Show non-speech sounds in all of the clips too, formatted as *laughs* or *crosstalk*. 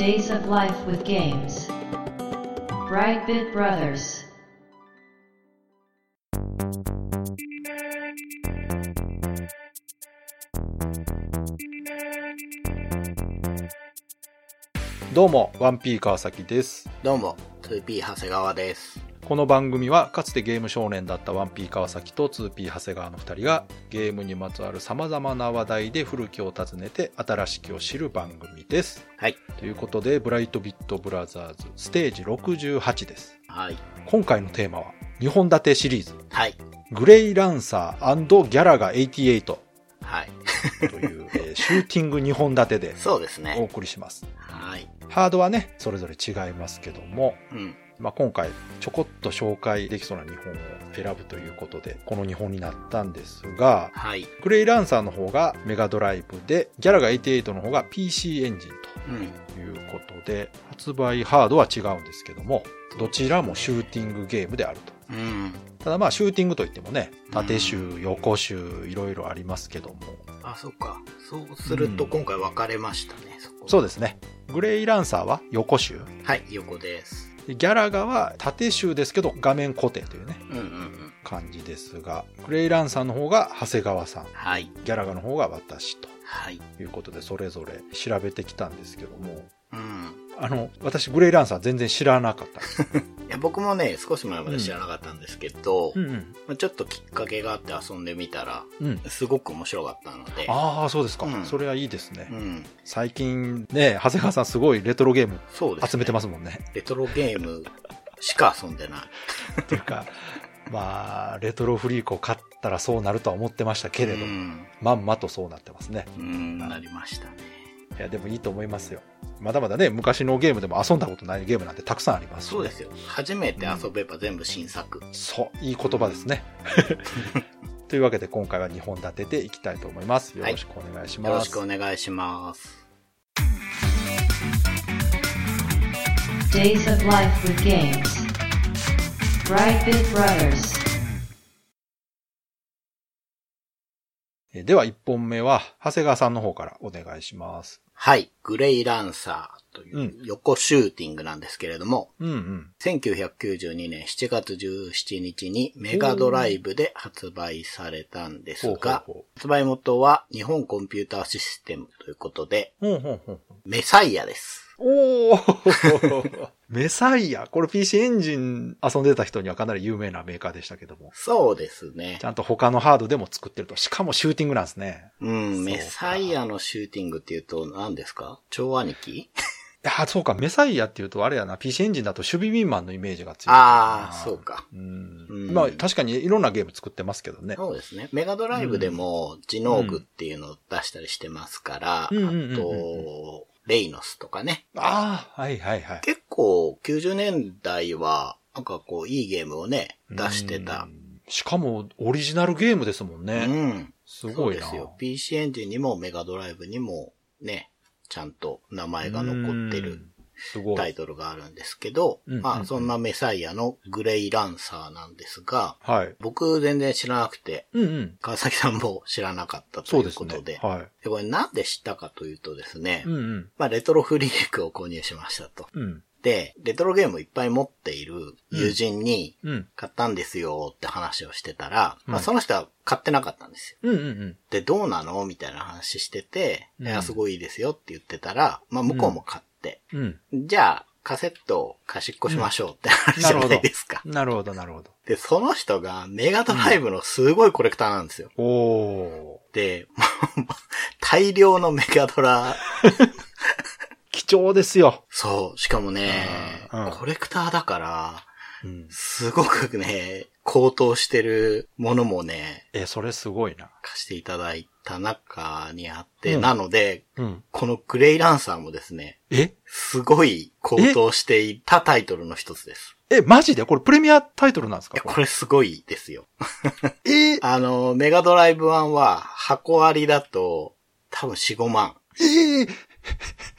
Days of Life with Games. Brightbit Brothers. どうも、1P 川崎です。どうも、2P 長谷川です。 この番組は、かつてゲーム少年だった 1P 川崎と 2P 長谷川の2人が、ゲームにまつわる様々な話題で古きを訪ねて、新しきを知る番組です。はい。ということで、ブライトビットブラザーズ、ステージ68です。はい。今回のテーマは、2本立てシリーズ、はい。グレイランサーギャラガ88とはい。いう、えーシューティング2本立てでおそうですね。送りします。はい。ハードはね、それぞれ違いますけども、うん。まあ、今回ちょこっと紹介できそうな2本を選ぶということで、この2本になったんですが、はい。グレイランサーの方がメガドライブで、ギャラが88の方が PC エンジンうん。ということで、発売ハードは違うんですけども、どちらもシューティングゲームであると。うん。ただまあシューティングといってもね、縦集、横集、いろいろありますけども、あ、そっか。そうするとうん今回分かれましたね、そこ。そうですね。グレイランサーは横集、はい、横です。でギャラガは縦集ですけど画面固定というね、うんうんうん。感じですが、グレイランサーの方が長谷川さん、はい。ギャラガの方が私とはい。いうことで、それぞれ調べてきたんですけども、うん。あの、私、グレイランサー全然知らなかった。*laughs* いや、僕もね、少し前まで知らなかったんですけど、うんうん。まあちょっときっかけがあって遊んでみたら、うん。すごく面白かったので。ああ、そうですか。うんそれはいいですね。うん。最近ね、長谷川さんすごいレトロゲーム。集めてますもんね。レトロゲームしか遊んでない。っていうか、*laughs* まあ、レトロフリークを買ったらそうなるとは思ってましたけれど、うん。まんまとそうなってますね。うん、なりましたね。いや、でもいいと思いますよ。まだまだね、昔のゲームでも遊んだことないゲームなんてたくさんありますしねそうですよ。初めて遊べば全部新作。そう、いい言葉ですね。*laughs* というわけで今回は2本立てていきたいと思います。よろしくお願いします。よろしくお願いします。Days of Life with Games. Brightbit Brothers. では1本目は、長谷川さんの方からお願いします。はい。グレイランサーといううん横シューティングなんですけれども、うんうん。1992年7月17日にメガドライブで発売されたんですが発売元は日本コンピューターシステムということで、メサイアです。おー *laughs* メサイア。これ PC エンジン遊んでた人にはかなり有名なメーカーでしたけども。そうですねち。ゃんと他のハードでも作ってると。しかもシューティングなんですね。うん、メサイアのシューティングっていうと何ですか？超兄貴いや、そうか、メサイアっていうとあれやな、PC エンジンだと守備民マンのイメージが強い。ああ、そう。か。うん。うんまあ確かにいろんなゲーム作ってますけどね。そうですね。メガドライブでも、ジノーグっていうのを出したりしてますから、うんあと、レイノスとかね。ああ、はいはいはい。結構、90年代は、なんかこう、いいゲームをね、出してたう。ん。しかも、オリジナルゲームですもんうね。ん。すごいな。そうですよ。PC エンジンにもメガドライブにも、ね、ちゃんと名前が残ってる。タイトルがあるんですけど、うんうんうんまあ、そんなメサイアのグレイランサーなんですが、はい。僕全然知らなくて、うんうん。川崎さんも知らなかったというそうですねことで。。はでこれなんで知ったかというとですね、い。うんうん。まあレトロフリークを購入しましたと。うん。で、レトロゲームいっぱい持っている友人にうん。買ったんですよって話をしてたら、まあうんその人は買ってなかったんですよ。うんうんうん。で、どうなの？みたいな話してて、うんいや、すごいいいですよって言ってたら、まあ向こうも買って、うん。じゃあカセットを貸しっこしましょうって話じゃないですか。なるほど、なるほど。で、その人がメガドライブのすごいコレクターなんですよ。おー。で、*laughs* 大量のメガドラ、*laughs* 貴重ですよ。そう、しかもね、コレクターだから、うん。すごくね、高騰してるものもね、え、それすごいな。貸していただいた中にあって、うんなので、うん。このグレイランサーもですね、え？すごい高騰していたタイトルの一つです。え、マジで？これプレミアタイトルなんですか？これすごいですよ。え？*laughs* あの、メガドライブ1は箱ありだと多分4、5万。ええ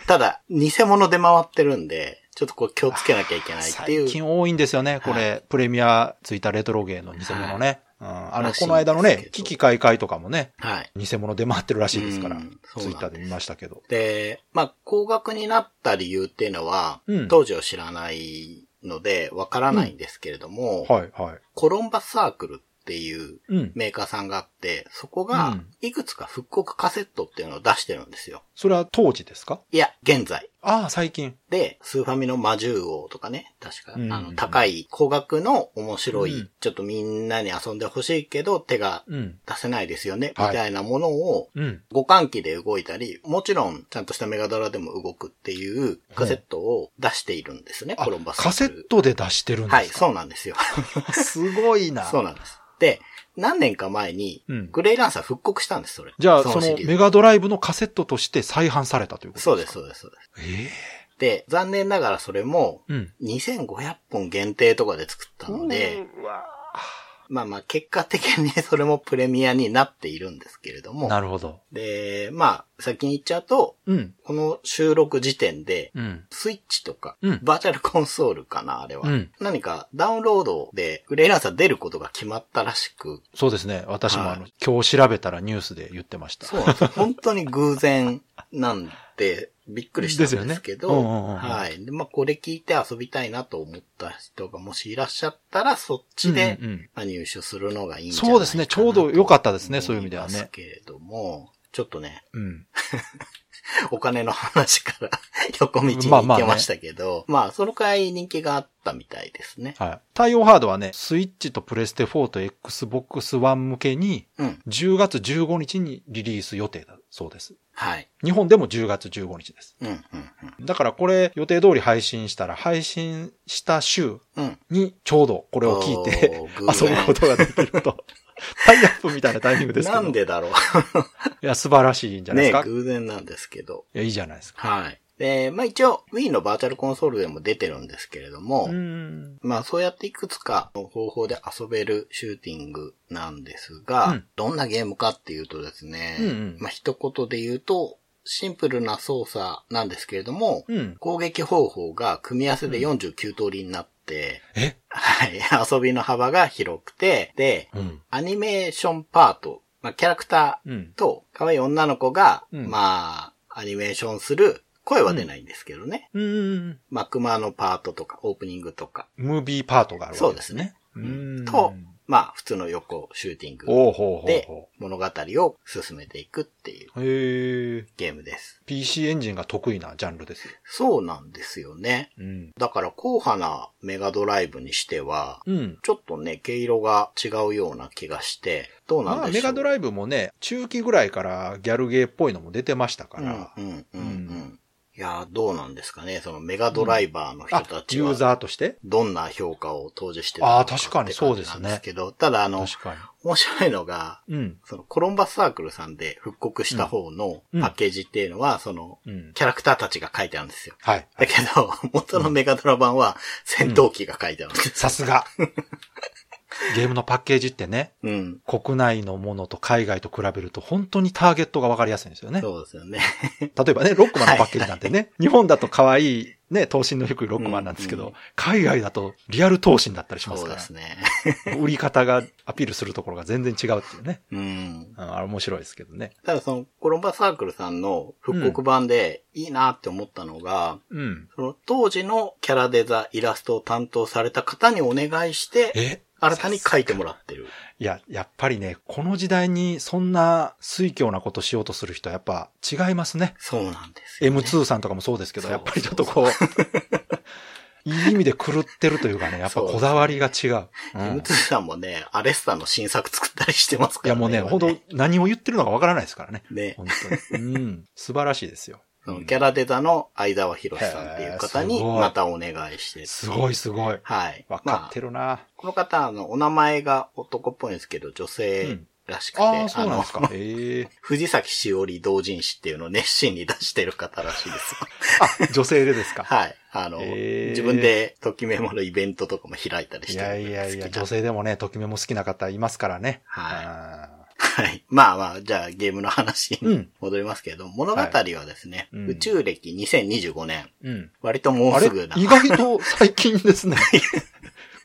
ただ、偽物で回ってるんで、ちょっとこう気をつけなきゃいけないっていう。最近多いんですよね、これ。プレミアついたレトロゲーの偽物ね。うん、あの、この間のね、危機開会とかもね、はい。偽物出回ってるらしいですから、ツイッターで見ましたけど。で、まあ、高額になった理由っていうのは、うん当時を知らないので、わからないんですけれども、はい、はい。コロンバスサークルっていううん。メーカーさんがあって、そこうがん、いくつか復刻カセットっていうのを出してるんですよ。それは当時ですか？いや、現在。ああ、最近。で、スーファミの魔獣王とかね、確か、うんあの、高い、高額の面白い、うんちょっとみんなに遊んでほしいけど、手がうん。出せないですよね、はいみたいなものを、うん。互換機で動いたり、もちろん、ちゃんとしたメガドラでも動くっていうカセットを出しているんですね、あコロンバスカセットで出してるんですか？はい、そうなんですよ。*laughs* すごいな。そうなんです。で、何年か前にうん、グレイランサー復刻したんです、それ。じゃあ、そのメガドライブのカセットとして再販されたということそうです、ですかそうです、そうです。えで、残念ながらそれも、えうん。2500本限定とかで作ったので、うわまあまあ結果的にそれもプレミアになっているんですけれども。なるほど。で、まあ先に言っちゃうと、うん。この収録時点で、うん。スイッチとか、うんバーチャルコンソールかな、あれは。うん何かダウンロードでグレイランサー出ることが決まったらしく、そうですね。私もあの、は今日調べたらニュースで言ってました。そうなんですよ。本当に偶然なんで、びっくりしたんですけど、ねうんうんうんうんはい。で、まあ、これ聞いて遊びたいなと思った人がもしいらっしゃったら、そっちで、うんうんうんまあ入手するのがいいんじゃないかなそうですねちょうど良かったですねとそういう意味ではね思ますけれども、ちょっとね、うん。*laughs* お金の話から *laughs* 横道にまあまあね行けましたけど、まあ、そのくらい人気があったみたいですね。はい。対応ハードはね、スイッチとプレステ4と Xbox One 向けに、うん。10月15日にリリース予定だそうです。はい。日本でも10月15日です。うん、うん、だからこれ予定通り配信したら、配信した週うん。うん。にちょうどこれを聞いておー偶然遊ぶことができると。*laughs* タイアップみたいなタイミングですけど。なんでだろう。いや、素晴らしいんじゃないですか？ね偶然なんですけど。いや、いいじゃないですか。はい。で、まあ一応 Wii のバーチャルコンソールでも出てるんですけれども、うん。まあそうやっていくつかの方法で遊べるシューティングなんですが、うんどんなゲームかっていうとですね、うんうんまあ一言で言うと、シンプルな操作なんですけれども、うん。攻撃方法が組み合わせで49通りになって、え？はい、遊びの幅が広くて、で、うん。アニメーションパート、まあキャラクターうん。と、可愛い女の子が、うんまあ、アニメーションする、声は出ないんですけどね。うん。まあ、熊のパートとか、オープニングとか、ムービーパートがあるわけですね。うんんと、まあ、普通の横シューティングでほ物語を進めていくっていう。ゲームです。PC エンジンが得意なジャンルですよ。そうなんですよね。うん。だから、硬派なメガドライブにしては、うん。ちょっとね、毛色が違うような気がして、どうなんまあ、でしょう？メガドライブもね、中期ぐらいからギャルゲーっぽいのも出てましたから。うん、うん、うん、う。うんいやー、どうなんですかね。そのメガドライバーの人あた、ちは。ユーザーとして？どんな評価を当時してたのかあー確かにそうですねって感じなんけど、ただあの、面白いのが、に。うん。そのコロンバスサークルさんで復刻した方のうんパッケージっていうのは、その、うん。キャラクターたちが書いてあるんですよ。はい。だけど、元のメガドラ版は戦闘機が書いてあるんです。さすが。ゲームのパッケージってね、うん。国内のものと海外と比べると本当にターゲットがわかりやすいんですよね。そうですよね。例えばね、ロックマンのパッケージなんてね、日本だと可愛いね、頭身の低いロックマンなんですけど、うんうん海外だとリアル頭身だったりしますからそうです、ね。売り方がアピールするところが全然違うっていうね。うん。うん、あれ面白いですけどね。ただその、コロンバスサークルさんの復刻版でいいなって思ったのが、うん。その当時のキャラデザ、イラストを担当された方にお願いして、え？新たに書いてもらってる。いや、やっぱりね、この時代にそんな水強なことしようとする人はやっぱ違いますね。そうなんですよ、ね。M2 さんとかもそうですけど、やっぱりちょっとこう、*laughs* いい意味で狂ってるというかね、やっぱこだわりが違う。うん M2 さんもね、アレスタの新作作ったりしてますからね。いやもうね、今本当何を言ってるのかわからないですからね。ね。本当に。うん。素晴らしいですよ。そのキャラデザの相沢博さんっていう方にまたお願いして。すごいすごい。はい。わかってる。るな。この方、あの、お名前が男っぽいんですけど、女性らしくて、うなんですかの。ええ *laughs* 藤崎しおり同人誌っていうのを熱心に出してる方らしいですよ。あ、女性でですか。*laughs* はい。あの、自分でときメモのイベントとかも開いたりしいてるやいやいや、好きな女性でもね、ときめも好きな方いますからね。はいい。はい。まあまあ、じゃあゲームの話にうん戻りますけど、物語はですね、うん宇宙歴2025年。うん。割ともうすぐな。意外と最近ですね。*laughs*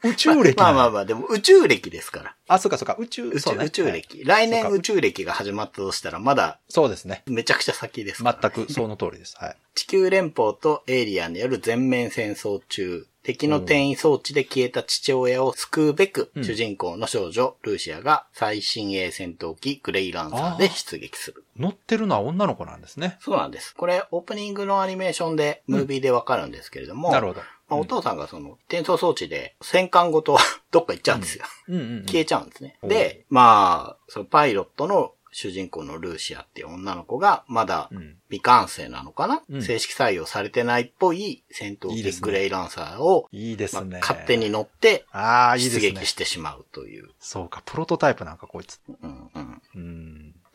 宇宙歴まあまああ。まあ、でも宇宙歴ですから。あ、そうかそうか、宇宙、宇宙,、宇宙はい歴。来年宇宙歴が始まったとしたら、まだそうですね。めちゃくちゃ先ですから、全くその通りです。はい。地球連邦とエイリアンによる全面戦争中、敵の転移装置で消えた父親を救うべく、うん主人公の少女、ルーシアが最新鋭戦闘機グレイランサーで出撃する。乗ってるのは女の子なんですね。そうなんです。これ、オープニングのアニメーションで、ムービーでわかるんですけれども、なるほど。まあお父さんがその、転送装置で戦艦ごと *laughs* どっか行っちゃうんですよ。消えちゃうんですね。おで、まあ、そのパイロットの主人公のルーシアっていう女の子が、まだうん未完成なのかな、うん正式採用されてないっぽい戦闘機グレイランサーを、いいですね。まあ勝手に乗って出撃。してしまうという、そうか、プロトタイプなんかこいつ。うんうん、うん。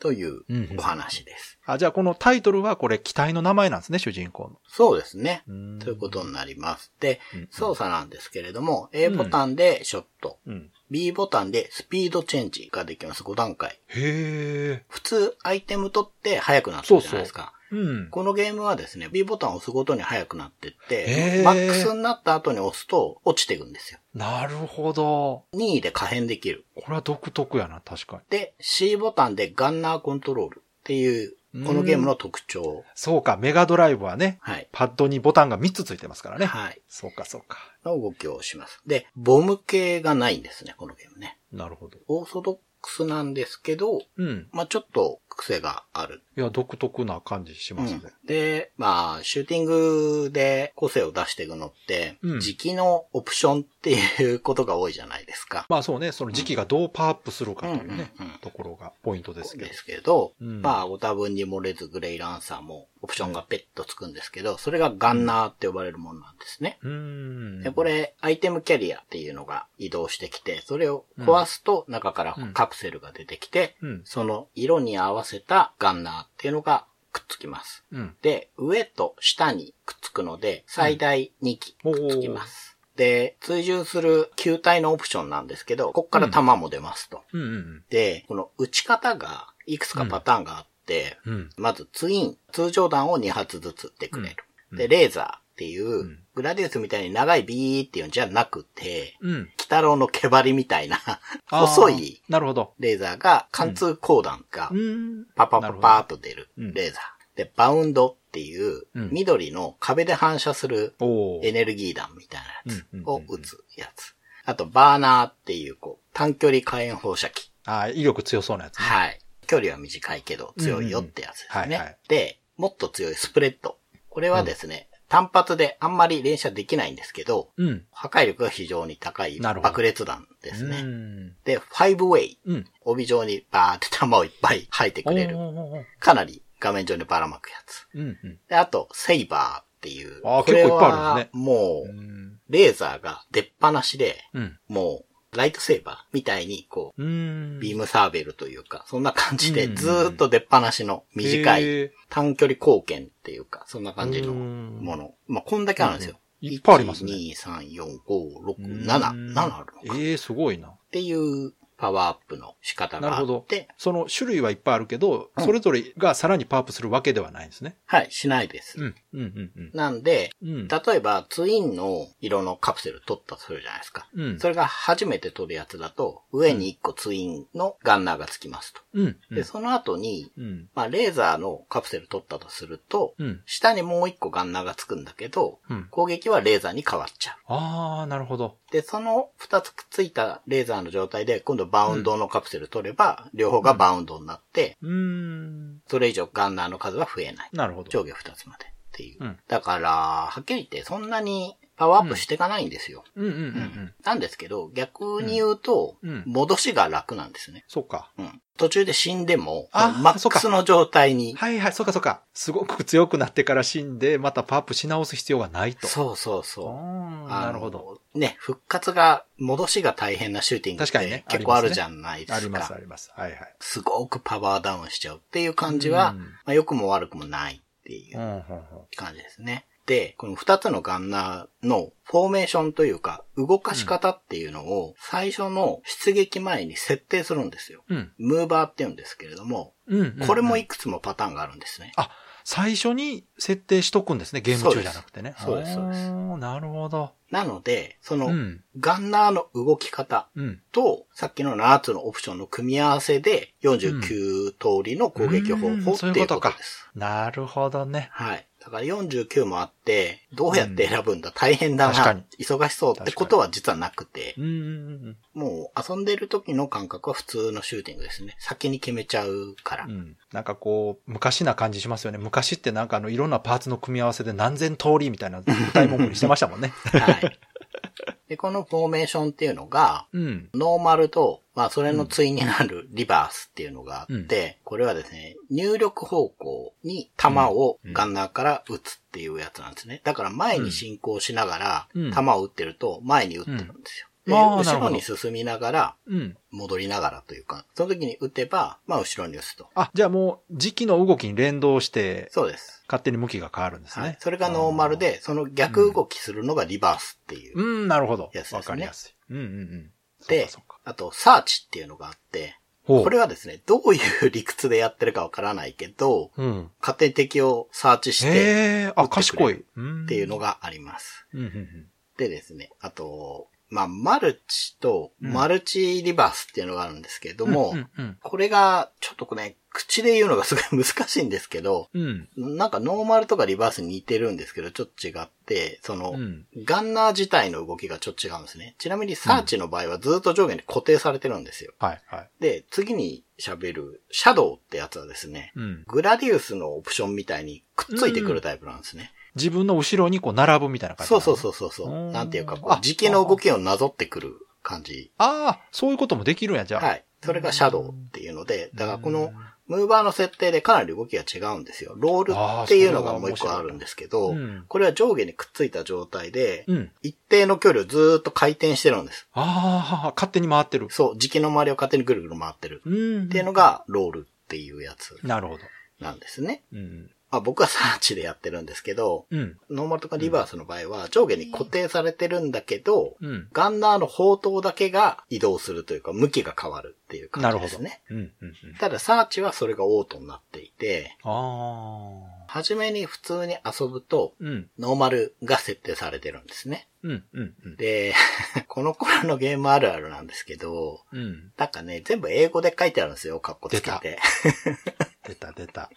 といううんうんお話です。あ、じゃあこのタイトルはこれ機体の名前なんですね、主人公の。そうですね。うんということになります。でうん、操作なんですけれども、A ボタンでショット、うん。B ボタンでスピードチェンジができます。5段階。へえ。普通、アイテム取って速くなってるじゃないですか。うん。このゲームはですね、B ボタンを押すごとに速くなってって、マックスになった後に押すと落ちていくんですよ。なるほど。2位で可変できる。これは独特やな、確かに。で、C ボタンでガンナーコントロールっていう、このゲームの特徴。そうか、メガドライブはね、はい。パッドにボタンが3つついてますからね。はい。そうか、そうか。の動きをします。で、ボム系がないんですね、このゲームね。なるほど。オーソドックスなんですけど、うん。まあちょっと癖がある。いや、独特な感じしますね。うんで、まあ、シューティングで個性を出していくのって、うん時期のオプションっていうことが多いじゃないですか。まあそうね、その時期がどうパワーアップするかというね、ところがポイントですけどで。すけど、うんまあ、ご多分に漏れずグレイランサーもオプションがペットつくんですけど、それがガンナーって呼ばれるものなんですね。で、これ、アイテムキャリアっていうのが移動してきて、それを壊すと中からうんカプセルが出てきて、うん。その色に合わせたガンナーっていうのがくっつきます。うん。で、上と下にくっつくので、最大2機くっつきます。で、追従する球体のオプションなんですけど、こっから弾も出ますと。うんうんで、この打ち方がいくつかパターンがあって、うん。うん。まずツイン、通常弾を2発ずつでくれる。うんで、レーザーっていう、んグラディウスみたいに長いビーっていうんじゃなくて、うん。鬼太郎の毛針みたいな細いなるほど。レーザーが貫通光弾がうーん。パパパパーっと出るうんレーザー。で、バウンドっていううん緑の壁で反射するエネルギー弾みたいなやつを撃つやつ。あと、バーナーっていう、こう、短距離火炎放射器。ああ、威力強そうなやつね。はい。距離は短いけど強いよってやつですね。で、もっと強いスプレッド。これはですね、単発であんまり連射できないんですけど、うん。破壊力が非常に高い爆裂弾ですうね。ん。で、ファイブウェイ。うん。帯状にバーって弾をいっぱい吐いてくれる。かなり画面上にばらまくやつ。うんうん。で、あと、セイバーっていう。あーこれは結構いっぱいあるんですもう、うん。レーザーが出っ放しで、うん。もう、ライトセーバーみたいに、こう、うん。ビームサーベルというか、そんな感じでうんずーっと出っ放しの短い短距離貢献っていうか、そんな感じのうんもの。まあ、こんだけあるんですよ。うんいっぱいありますね1、2、3、4、5、6、うん7、7あるのか。っええすごいな。ていうパワーアップの仕方があなるほどって、。その種類はいっぱいあるけど、うんそれぞれがさらにパワーアップするわけではないんですね。はい、しないです。うん。うんうんうん。なんで、うん。例えばツインの色のカプセル取ったとするじゃないですか。うん。それが初めて取るやつだと、上に1個ツインのガンナーがつきますと。うん。で、その後に、うん。まあ、レーザーのカプセル取ったとすると、うん。下にもう1個ガンナーがつくんだけど、うん。攻撃はレーザーに変わっちゃう。ああ、なるほど。で、その2つくっついたレーザーの状態で、今度バウンドのカプセル取れば、両方がバウンドになって、うーん。それ以上ガンナーの数は増えない。なるほど。上下2つまでっていう。うんだから、はっきり言ってそんなにパワーアップしていかないんですよ。うんうんうんうん。なんですけど、逆に言うと、戻しが楽なんですね。そっか。うん。途中で死んでも、あマックスの状態に。はいはい、そっかそっか。すごく強くなってから死んで、またパワーアップし直す必要がないと。そうそうそう。なるほど。。ね、復活が、戻しが大変なシューティングって結構あるじゃないですか。ありますあります。はいはい。すごくパワーダウンしちゃうっていう感じは、うんまあ、良くも悪くもないっていう感じですね。で、この二つのガンナーのフォーメーションというか、動かし方っていうのを最初の出撃前に設定するんですよ。うん。ムーバーって言うんですけれども、うんうんうん。これもいくつもパターンがあるんですね。あ、最初に設定しとくんですね、ゲーム中じゃなくてね。そうですそうですなるほど。なので、その、うん。ガンナーの動き方うん。と、さっきの7つのオプションの組み合わせで、49通りの攻撃方うん法っていううそういこかこととです。なるほどね。はい。だから49もあって、どうやって選ぶんだ、大変だな忙しそうってことは実はなくて、うんうんうんもう遊んでる時の感覚は普通のシューティングですね。先に決めちゃうから。うん。うん。なんかこう、昔な感じしますよね。昔ってなんかあの、いろんなパーツの組み合わせで何千通りみたいな歌い文句にしてましたもんね。*laughs* はい。*laughs* で、このフォーメーションっていうのが、うん。ノーマルと、まあ、それの対になるリバースっていうのがあって、これはですね、入力方向に弾をガンナーから撃つっていうやつなんですね。だから前に進行しながらうん、弾を撃ってると前に撃ってるんですよ。で後ろに進みながら、うん。戻りながらというか、その時に撃てば、まあ後ろに撃つと。あ、じゃあもう、時期の動きに連動して、そうです。勝手に向きが変わるんですね。はい。それがノーマルで、その逆動きするのがリバースっていう。うん、なるほど。やつですねわかりやすい。うんうんうん。であと、サーチっていうのがあって、これはですね、どういう理屈でやってるかわからないけど、うん。勝手に敵をサーチしてあ、賢い。っっていうのがあります。でですね、あと、まあ、マルチとうんマルチリバースっていうのがあるんですけれども、うんうんこれが、ちょっとね、口で言うのがすごい難しいんですけど、うん。うん。なんかノーマルとかリバースに似てるんですけど、ちょっと違って、その、うんガンナー自体の動きがちょっと違うんですね。ちなみにサーチの場合はずっと上下に固定されてるんですよ。はいはい。で、次に喋る、シャドウってやつはですね、うん。グラディウスのオプションみたいにくっついてくるタイプなんですね。自分の後ろにこう並ぶみたいな感じ。そうそうそうそうそうう。んなんていうか、こあう、時期の動きをなぞってくる感じ。ああ、そういうこともできるんや、じゃあ。はい。それがシャドウっていうので、だからこの、ムーバーの設定でかなり動きが違うんですよ。ロールっていうのがもう一個あるんですけどうん、これは上下にくっついた状態でう、ん。一定の距離をずーっと回転してるんです。ああ、勝手に回ってる。そう、時期の周りを勝手にぐるぐる回ってる。うん。っていうのが、ロールっていうやつなるほど。なんですね。うん。まあ僕はサーチでやってるんですけど、うん。ノーマルとかリバースの場合は上下に固定されてるんだけど、うん。ガンナーの砲塔だけが移動するというか、向きが変わるっていうなるほど。感じですね。うん。うん。うん。ただ、サーチはそれがオートになっていて。はじめに普通に遊ぶと、うん。ノーマルが設定されてるんですね。うん。うん。うん。で、*laughs* この頃のゲームあるあるなんですけど、うん。なんかね、全部英語で書いてあるんですよ、カッコつけて。出た出た。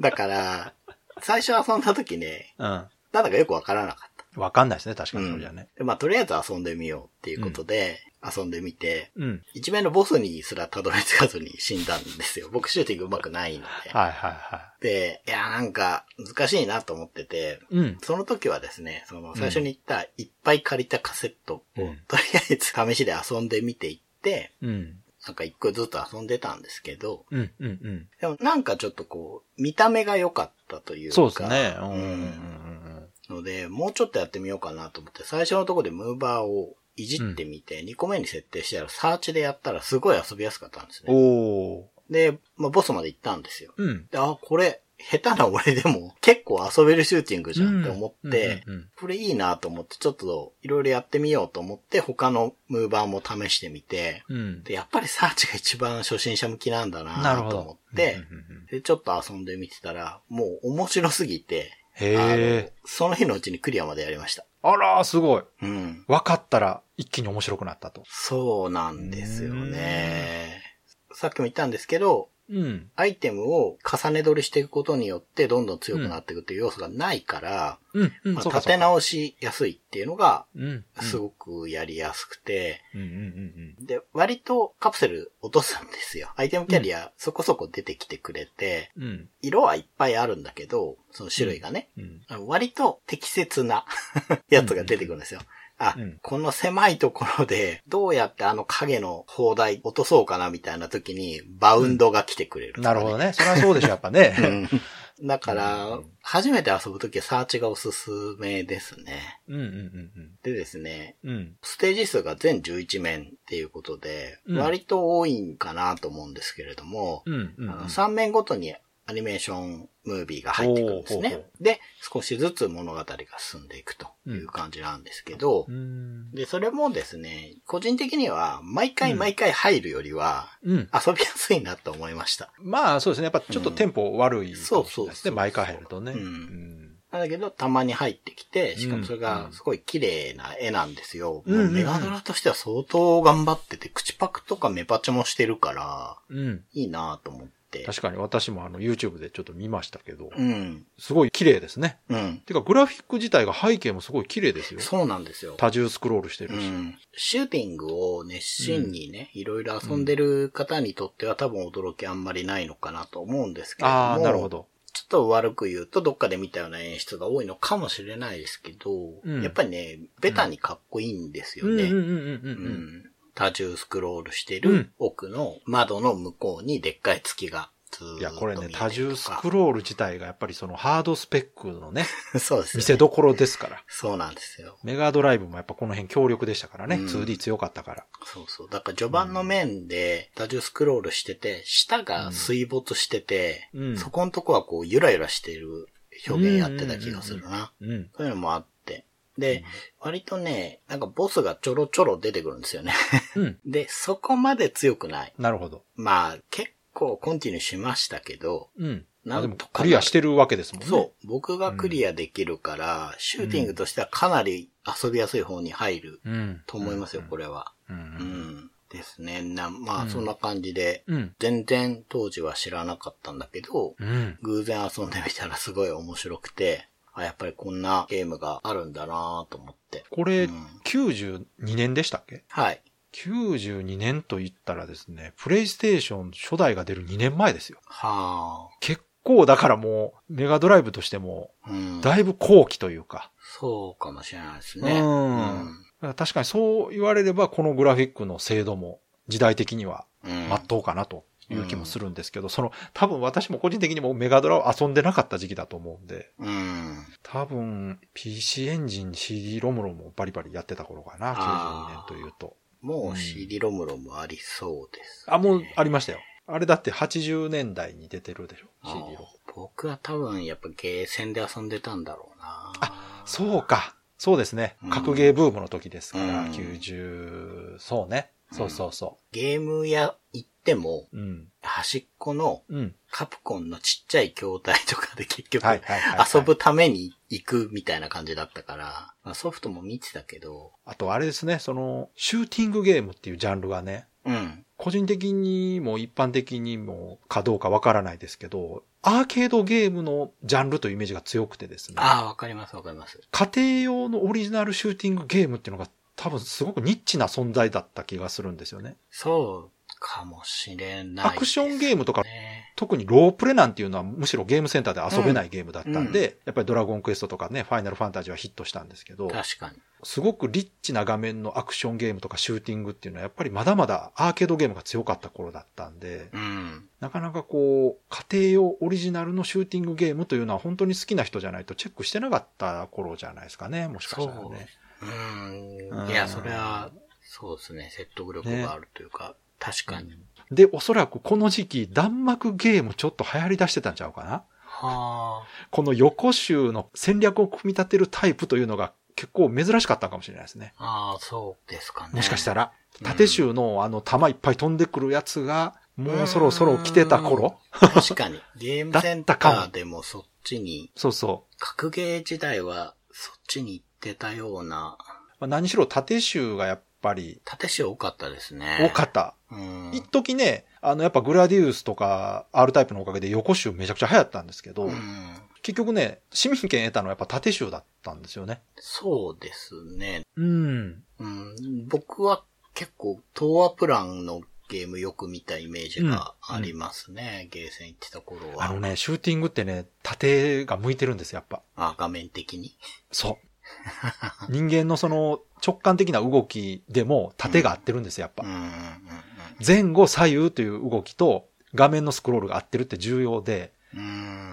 だから、最初遊んだ時ね、うん。なんだかよくわからなかった。わかんないですね、確かにそれじゃね。で、まあ、とりあえず遊んでみようっていうことで、遊んでみて、うん。一面のボスにすらたどり着かずに死んだんですよ。僕シューティング上手くないので。はいはいはで、いや、なんか、難しいなと思ってて、い。うん。その時はですね、その、最初に言った、いっぱい借りたカセットを、うんとりあえず試しで遊んでみていって、うん。なんか一個ずつ遊んでたんですけど、うん。うん。うん。でもなんかちょっとこう、見た目が良かったというか。そうですね。うん。ううんん。ので、もうちょっとやってみようかなと思って、最初のところでムーバーをいじってみて、2個目に設定してあるサーチでやったらすごい遊びやすかったんですね。おー。で、まあ、ボスまで行ったんですよ。うん。であ、これ、下手な俺でも結構遊べるシューティングじゃんって思って、これいいなと思って、ちょっといろいろやってみようと思って、他のムーバーも試してみて、うん。で、やっぱりサーチが一番初心者向きなんだなと思ってで、ちょっと遊んでみてたら、もう面白すぎて、へその日のうちにクリアまでやりました。あらー、すごい。うん。分かったら一気に面白くなったと。そうなんですよね。さっきも言ったんですけど、うん。アイテムを重ね取りしていくことによってどんどん強くなっていくっていう要素がないから、うん。うん。まあそうか立て直しやすいっていうのがうん。すごくやりやすくて、うん。うん。うん。で、割とカプセル落とすんですよ。アイテムキャリアそこそこ出てきてくれて。色はいっぱいあるんだけど、その種類がね、うん。割と適切な *laughs* やつが出てくるんですよ。あ、うんこの狭いところで、どうやってあの影の砲台落とそうかなみたいな時に、バウンドが来てくれるとかね、なるほどね。それはそうでしょ、やっぱね。*laughs* うんだから、初めて遊ぶときはサーチがおすすめですね。うん。うん。うん。でですね、うん。うん。ステージ数が全11面っていうことで、うん割と多いんかなと思うんですけれども、うん。うん。あの3面ごとにアニメーションムービーが入ってくるんですほうほうほね。で、少しずつ物語が進んでいくという感じなんですけど、うん。で、それもですね、個人的には、毎回毎回入るよりは、うん。遊びやすいなと思いました。まあそうですね。やっぱちょっとテンポ悪いですそうそうそうね。毎回入るとね。うんんなんだけど、たまに入ってきて、しかもそれうんがすごい綺麗な絵なんですよ。うんもうメガドラとしては相当頑張ってて、口パクとか目パチもしてるから、うん。いいなと思って。確かに私もあの YouTube でちょっと見ましたけど、うん。すごい綺麗ですね。うん。てかグラフィック自体が背景もすごい綺麗ですよ。そうなんですよ。多重スクロールしてるし。うん。シューティングを熱心にね、いろいろ遊んでる方にとっては多分驚きあんまりないのかなと思うんですけれども。ああ、なるほ。ど。ちょっと悪く言うと、どっかで見たような演出が多いのかもしれないですけど、うんやっぱりね、ベタにかっこいいんですよね。うん多重スクロールしてるうん奥の窓の向こうにでっかい月がずーっといや、これね、多重スクロール自体がやっぱりそのハードスペックのね、そうですね。見せどころですから。そうなんですよ。メガドライブもやっぱこの辺強力でしたからね。うん 2D 強かったから。そうそう。だから序盤の面で多重スクロールしてて、下が水没してて、うんそこのとこはこうゆらゆらしてる表現やってた気がするな。うん。そういうのもあって。で、割とね、なんかボスがちょろちょろ出てくるんですよね。うん。*laughs* で、そこまで強くない。なるほど。まあ、結構コンティニューしましたけど、うん。なんとかクリアしてるわけですもんね。そう。僕がクリアできるから、シューティングとしてはかなり遊びやすい方に入るう。うん。と思いますよ、これは。う。うんん。ですね。な、まあ、うんそんな感じで、うん。全然当時は知らなかったんだけど、うん。偶然遊んでみたらすごい面白くて、あ、やっぱりこんなゲームがあるんだなと思って。これ、うん92年でしたっけ？はい。92年と言ったらですね、プレイステーション初代が出る2年前ですよ。は結構だからもう、メガドライブとしても、あ。うん。だいぶ後期というか。そうかもしれないですね。うんだから確かにそう言われれば、このグラフィックの精度も時代的にはうん。真っ当かなという気もするんですけど、その、多分私も個人的にもメガドラを遊んでなかった時期だと思うんで、うん。多分 PC エンジン CD ロムロもバリバリやってた頃かな、あー92年というと。もう CD ロムロムありそうです、あ、もうありましたよ。あれだって80年代に出てるでしょ、あ CD ーロム。僕は多分やっぱゲーセンで遊んでたんだろうな。あ、そうか。そうですねうん。格ゲーブームの時ですから、うん90、そうね。そうそうそゲーム屋行っても、う。うん。端っこのうん。カプコンのちっちゃい筐体とかで結局、遊ぶために行くみたいな感じだったから、まあ、ソフトも見てたけど、あとあれですね、その、シューティングゲームっていうジャンルがね、うん。個人的にも一般的にもかどうかわからないですけど、アーケードゲームのジャンルというイメージが強くてですね、ああ、わかりますわかります。家庭用のオリジナルシューティングゲームっていうのが多分すごくニッチな存在だった気がするんですよね。そうかもしれない、アクションゲームとかね。特にロープレなんていうのはむしろゲームセンターで遊べないゲームだったんで、やっぱりドラゴンクエストとかね、ファイナルファンタジーはヒットしたんですけど、確かに。すごくリッチな画面のアクションゲームとかシューティングっていうのはやっぱりまだまだアーケードゲームが強かった頃だったんで、うん。なかなかこう、家庭用オリジナルのシューティングゲームというのは本当に好きな人じゃないとチェックしてなかった頃じゃないですかね、もしかしたらね。うん。うんいや、それは、そうですね。説得力があるというか、確かに。で、おそらくこの時期、弾幕ゲームちょっと流行り出してたんちゃうかな？はあ。この横集の戦略を組み立てるタイプというのが結構珍しかったかもしれないですね。ああ、そうですかね。もしかしたら、うん縦集のあの弾いっぱい飛んでくるやつが、もうそろそろ来てた頃？確かに。*laughs* ゲームセンターでもそっちに、そうそう。格ゲー時代はそっちに行ってたような、まあ、何しろ縦集がやっぱり縦紙多かったですね。多かった。うん。一時ね、あのやっぱグラディウスとか R タイプのおかげで横集めちゃくちゃ流行ったんですけど、うん。結局ね、市民権得たのはやっぱ縦集だったんですよね。そうですね。うん。うん。僕は結構、東亜プランのゲームよく見たイメージがありますね。ゲーセン行ってた頃は。あのね、シューティングってね、縦が向いてるんですよ、やっぱ。あ、画面的に？そう。*laughs* 人間のその直感的な動きでも縦が合ってるんですよ、やっぱ前後左右という動きと画面のスクロールが合ってるって重要で。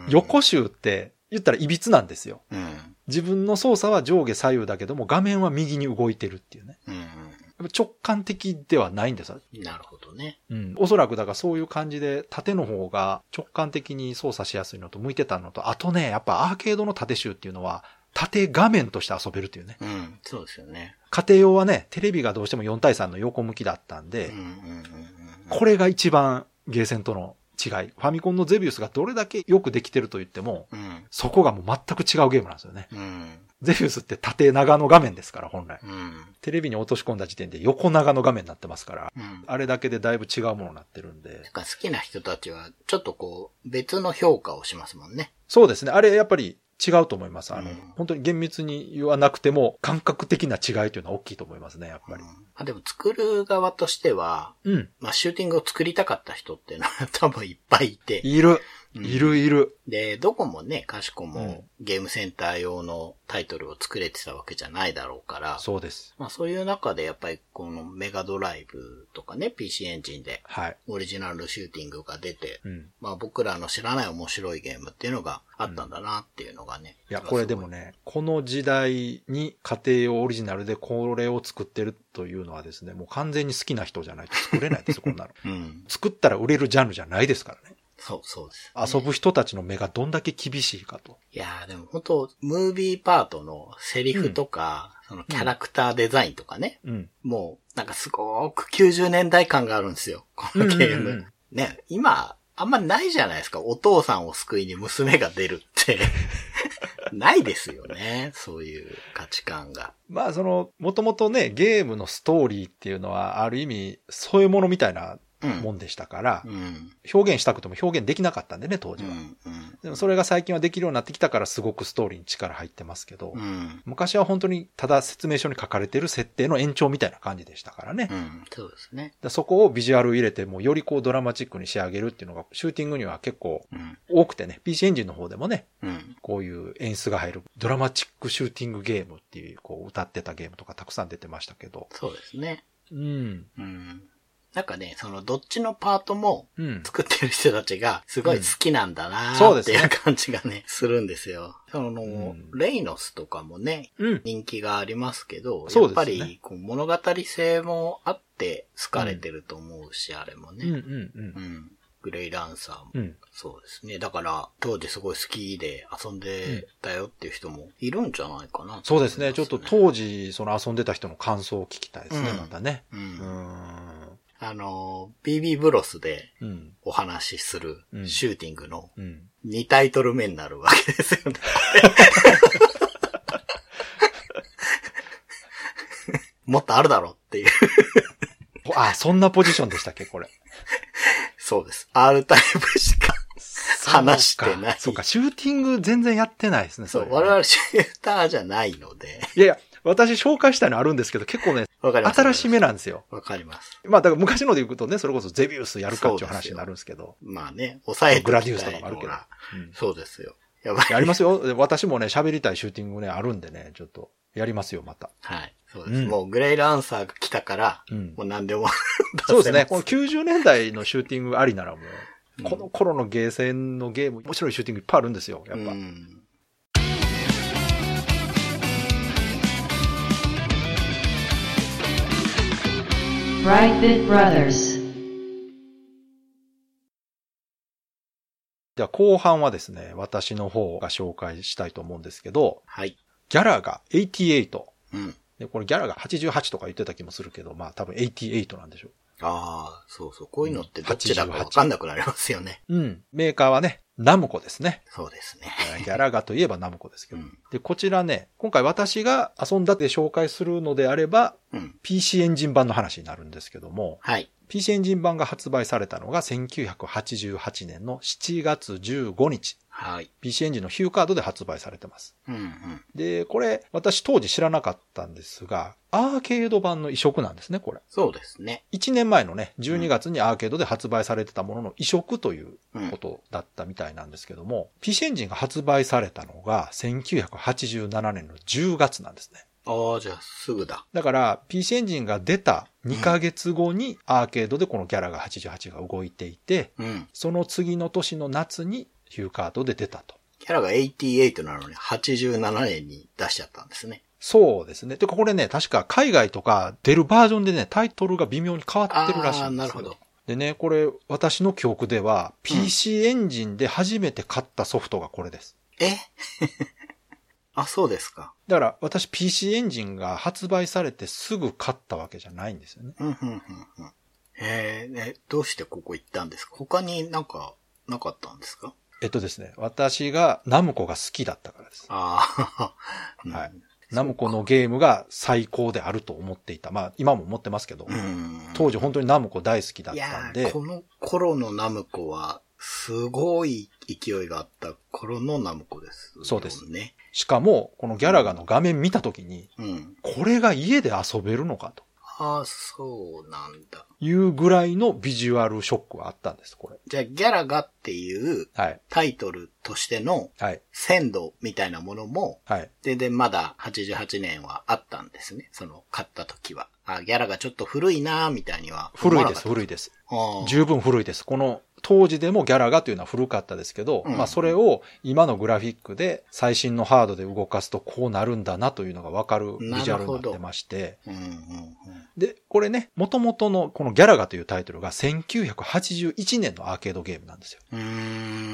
横集って言ったら歪なんですよ。うん。自分の操作は上下左右だけども画面は右に動いてるっていうね。直感的ではないんですよ。なるほどね。うん。おそらくだからそういう感じで縦の方が直感的に操作しやすいのと向いてたのと、あとね、やっぱアーケードの縦集っていうのは縦画面として遊べるっていうね。うん。そうですよね。家庭用はね、テレビがどうしても4対3の横向きだったんで。これが一番ゲーセンとの違い。ファミコンのゼビウスがどれだけよくできてると言っても、うん。そこがもう全く違うゲームなんですよね。うん。ゼビウスって縦長の画面ですから、本来。うん。テレビに落とし込んだ時点で横長の画面になってますから、うん。あれだけでだいぶ違うものになってるんで好きな人たちは、ちょっとこう、別の評価をしますもんね。そうですね。あれやっぱり違うと思います。あの、うん本当に厳密に言わなくても、感覚的な違いというのは大きいと思いますね、やっぱりうん。あでも作る側としては、うん。まあ、シューティングを作りたかった人っていうのは多分いっぱいいて。いる。うんいるいる。で、どこもね、かしこうんもゲームセンター用のタイトルを作れてたわけじゃないだろうから、そうです。まあそういう中でやっぱりこのメガドライブとかね、PC エンジンではい。オリジナルシューティングが出て、うん。まあ僕らの知らない面白いゲームっていうのがあったんだなっていうのがね。いや、これでもね、この時代に家庭用オリジナルでこれを作ってるというのはですね、もう完全に好きな人じゃないと作れないですよ、こんなの。*laughs* うん。作ったら売れるジャンルじゃないですからね。そう、そうです。遊ぶ人たちの目がどんだけ厳しいかと。いやーでも本当ムービーパートのセリフとか、そのキャラクターデザインとかね、うん。もうなんかすごく90年代感があるんですよ。このゲーム。うんうんうんね、今、あんまないじゃないですか。お父さんを救いに娘が出るって。*laughs* ないですよね。そういう価値観が。まあ、その、もともとね、ゲームのストーリーっていうのは、ある意味、そういうものみたいなうん。もんでしたからう、ん。表現したくても表現できなかったんでね、当時は。うん。うん。でもそれが最近はできるようになってきたから、すごくストーリーに力入ってますけど、うん。昔は本当にただ説明書に書かれてる設定の延長みたいな感じでしたからね。うん。そうですね。でそこをビジュアル入れて、もうよりこうドラマチックに仕上げるっていうのが、シューティングには結構うん。多くてね、PC エンジンの方でもね、うん。こういう演出が入るドラマチックシューティングゲームっていう、こう歌ってたゲームとかたくさん出てましたけど。そうですね。うん。うん。なんかね、そのどっちのパートもうん。作ってる人たちがすごい好きなんだなうんそうですねーっていう感じがね、*laughs* するんですよ。その、んレイノスとかもね、うん。人気がありますけど、そうやっぱりこう物語性もあって好かれてると思うし、あれもうん。うね。ん。う。うんん。グレイランサーも。うん。そうですね。だから、当時すごい好きで遊んでたよっていう人もいるんじゃないかな、そうですね。ちょっと当時、その遊んでた人の感想を聞きたいですね、うんまたね。う。うんん。あの、BB ブロスでうん。お話しするうんシューティングのうん。2タイトル目になるわけですよね。*laughs* もっとあるだろっていう。あ、そんなポジションでしたっけ、これ。そうです。R タイプしか。話してないそうか、シューティング全然やってないですね、そう、れ我々シューターじゃないので。いやいや、私紹介したいのあるんですけど、結構ね。新しめなんですよ。わかります。まあ、だから昔ので言うとね、それこそゼビウスやるかっていう話になるんですけど。まあね、抑えてグラディウスとかもあるけどど。うんそうですよ。やばい。やりますよ。私もね、喋りたいシューティングね、あるんでね、ちょっと、やりますよ、また。はい。そうです。うんもうグレイランサーが来たから、うんもう何でも *laughs* そうですね。この90年代のシューティングありならもう、うんこの頃のゲーセンのゲーム、面白いシューティングいっぱいあるんですよ、やっぱ。うん。Brightbit Brothers. じゃあ後半はですね、私の方が紹介したいと思うんですけど、はい。ギャラが88。うん。で、これギャラが88とか言ってた気もするけど、まあ多分88なんでしょああ、そうそう。こういうのってどっちだかわかんなくなりますよね。う。うん。メーカーはね、ナムコですね。そうですね。えーギャラガといえばナムコですけど。うん。で、こちらね、今回私が遊んだって紹介するのであれば、うん。PC エンジン版の話になるんですけども、はい。PC エンジン版が発売されたのが1988年の7月15日。はい。PC エンジンのヒューカードで発売されてます。うんうん。で、これ、私当時知らなかったんですが、アーケード版の移植なんですね、これ。そうですね。1年前のね、12月にアーケードで発売されてたものの移植といううんこ。とだったみたいなんですけども、PC エンジンが発売されたのが1987年の10月なんですね。ああ、じゃあすぐだ。だから、PC エンジンが出た2ヶ月後にアーケードでこのギャラが88が動いていて、うん。その次の年の夏にヒューカードで出たと。キャラが88なのに87年に出しちゃったんですね。そうですね。てかこれね、確か海外とか出るバージョンでね、タイトルが微妙に変わってるらしいんですよ。なるほど。でね、これ私の記憶では、PC エンジンで初めて買ったソフトがこれです。え？あ、そうですか。だから私 PC エンジンが発売されてすぐ買ったわけじゃないんですよね。うん、うん、うん、うん。えー、え、どうしてここ行ったんですか？他になんか、なかったんですか？えっとですね、私がナムコが好きだったからです。ああ、*laughs* はい。ナムコのゲームが最高であると思っていた。まあ今も思ってますけど、うん。当時本当にナムコ大好きだっいたんで、やーこの頃のナムコは、すごい勢いがあった頃のナムコです、そうですね。しかもこのギャラガの画面見た時に、うん。これが家で遊べるのかとああ、そうなんだ。いうぐらいのビジュアルショックはあったんです、これ。じゃあ、ギャラガっていうはい。タイトルとしてのはい。鮮度みたいなものも、はい。全然まだ88年はあったんですね。その、買った時は。あ、ギャラがちょっと古いなーみたいには思古いです。古いです。十分古いです。この当時でもギャラガというのは古かったですけど、うんまあそれを今のグラフィックで最新のハードで動かすとこうなるんだなというのがわかるビジュアルになってまして、うんうんうん。で、これね、元々のこのギャラガというタイトルが1981年のアーケードゲームなんですよ。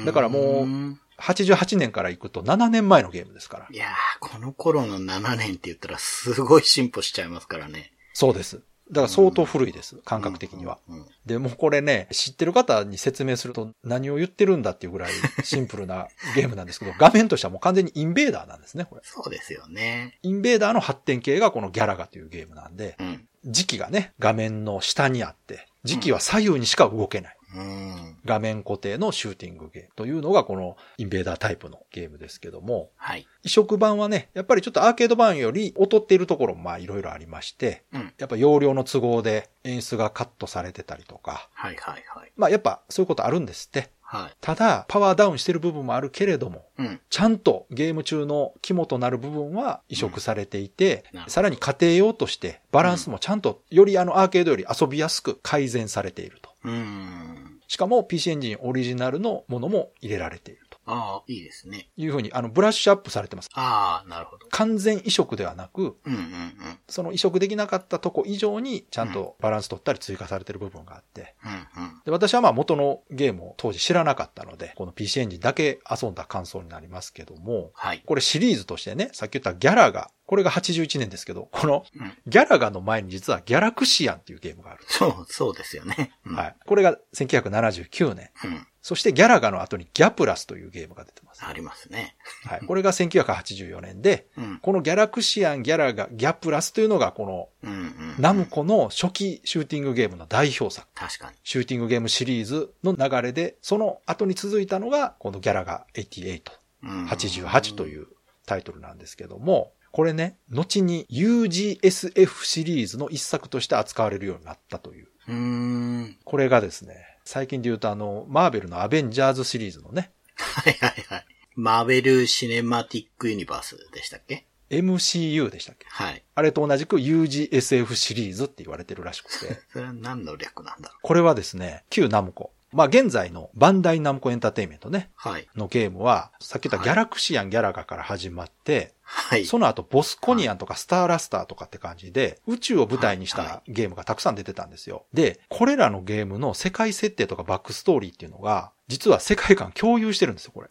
だからもう88年から行くと7年前のゲームですからい。やー、この頃の7年って言ったらすごい進歩しちゃいますからね。そうです。だから相当古いです、感覚的には。で、もうこれね、知ってる方に説明すると何を言ってるんだっていうぐらいシンプルな *laughs* ゲームなんですけど、画面としてはもう完全にインベーダーなんですね、これ。そうですよね。インベーダーの発展系がこのギャラガというゲームなんで、うん。時期がね、画面の下にあって、時期は左右にしか動けない。うん。画面固定のシューティングゲームというのがこのインベーダータイプのゲームですけども、はい。移植版はね、やっぱりちょっとアーケード版より劣っているところもまあいろいろありまして、うん。やっぱ容量の都合で演出がカットされてたりとか、はいはいはい。まあやっぱそういうことあるんですって。はい。ただ、パワーダウンしてる部分もあるけれども、うん。ちゃんとゲーム中の肝となる部分は移植されていて、うんさらに家庭用としてバランスもちゃんとよりあのアーケードより遊びやすく改善されていると。うん。しかも PC エンジンオリジナルのものも入れられているとああ、いいですね。いうふうに、あの、ブラッシュアップされてます。ああ、なるほど。完全移植ではなく、うんうんうん。その移植できなかったとこ以上にちゃんとバランス取ったり追加されてる部分があって、うんうん。で私はまあ元のゲームを当時知らなかったので、この PC エンジンだけ遊んだ感想になりますけども、はい。これシリーズとしてね、さっき言ったギャラガ、これが81年ですけど、このうん。ギャラガの前に実はギャラクシアンっていうゲームがある。そう、そうですよね。うん、はい。これが1979年。うん。そしてギャラガの後にギャプラスというゲームが出てます。ありますね。はい。これが1984年で、うん。このギャラクシアン、ギャラガ、ギャプラスというのがこの。ナムコの初期シューティングゲームの代表作。確かに。シューティングゲームシリーズの流れで、その後に続いたのが、このギャラガ88、うん。88というタイトルなんですけども、これね、後に UGSF シリーズの一作として扱われるようになったという。うーん。これがですね、最近で言うとあの、マーベルのアベンジャーズシリーズのね、はいはいはい。マーベル・シネマティック・ユニバースでしたっけ？MCU でしたっけ？はい。あれと同じく UGSF シリーズって言われてるらしくて、*laughs* それは何の略なんだろこれはですね、旧ナムコ。まあ現在のバンダイナムコエンターテインメントね、う。はい。のゲームは、さっき言ったはいギャラクシアン、ギャラガから始まって、はい。その後ボスコニアンとかスターラスターとかって感じで、宇宙を舞台にしたゲームがたくさん出てたんですよ。で、これらのゲームの世界設定とかバックストーリーっていうのが、実は世界観共有してるんですよ、これ。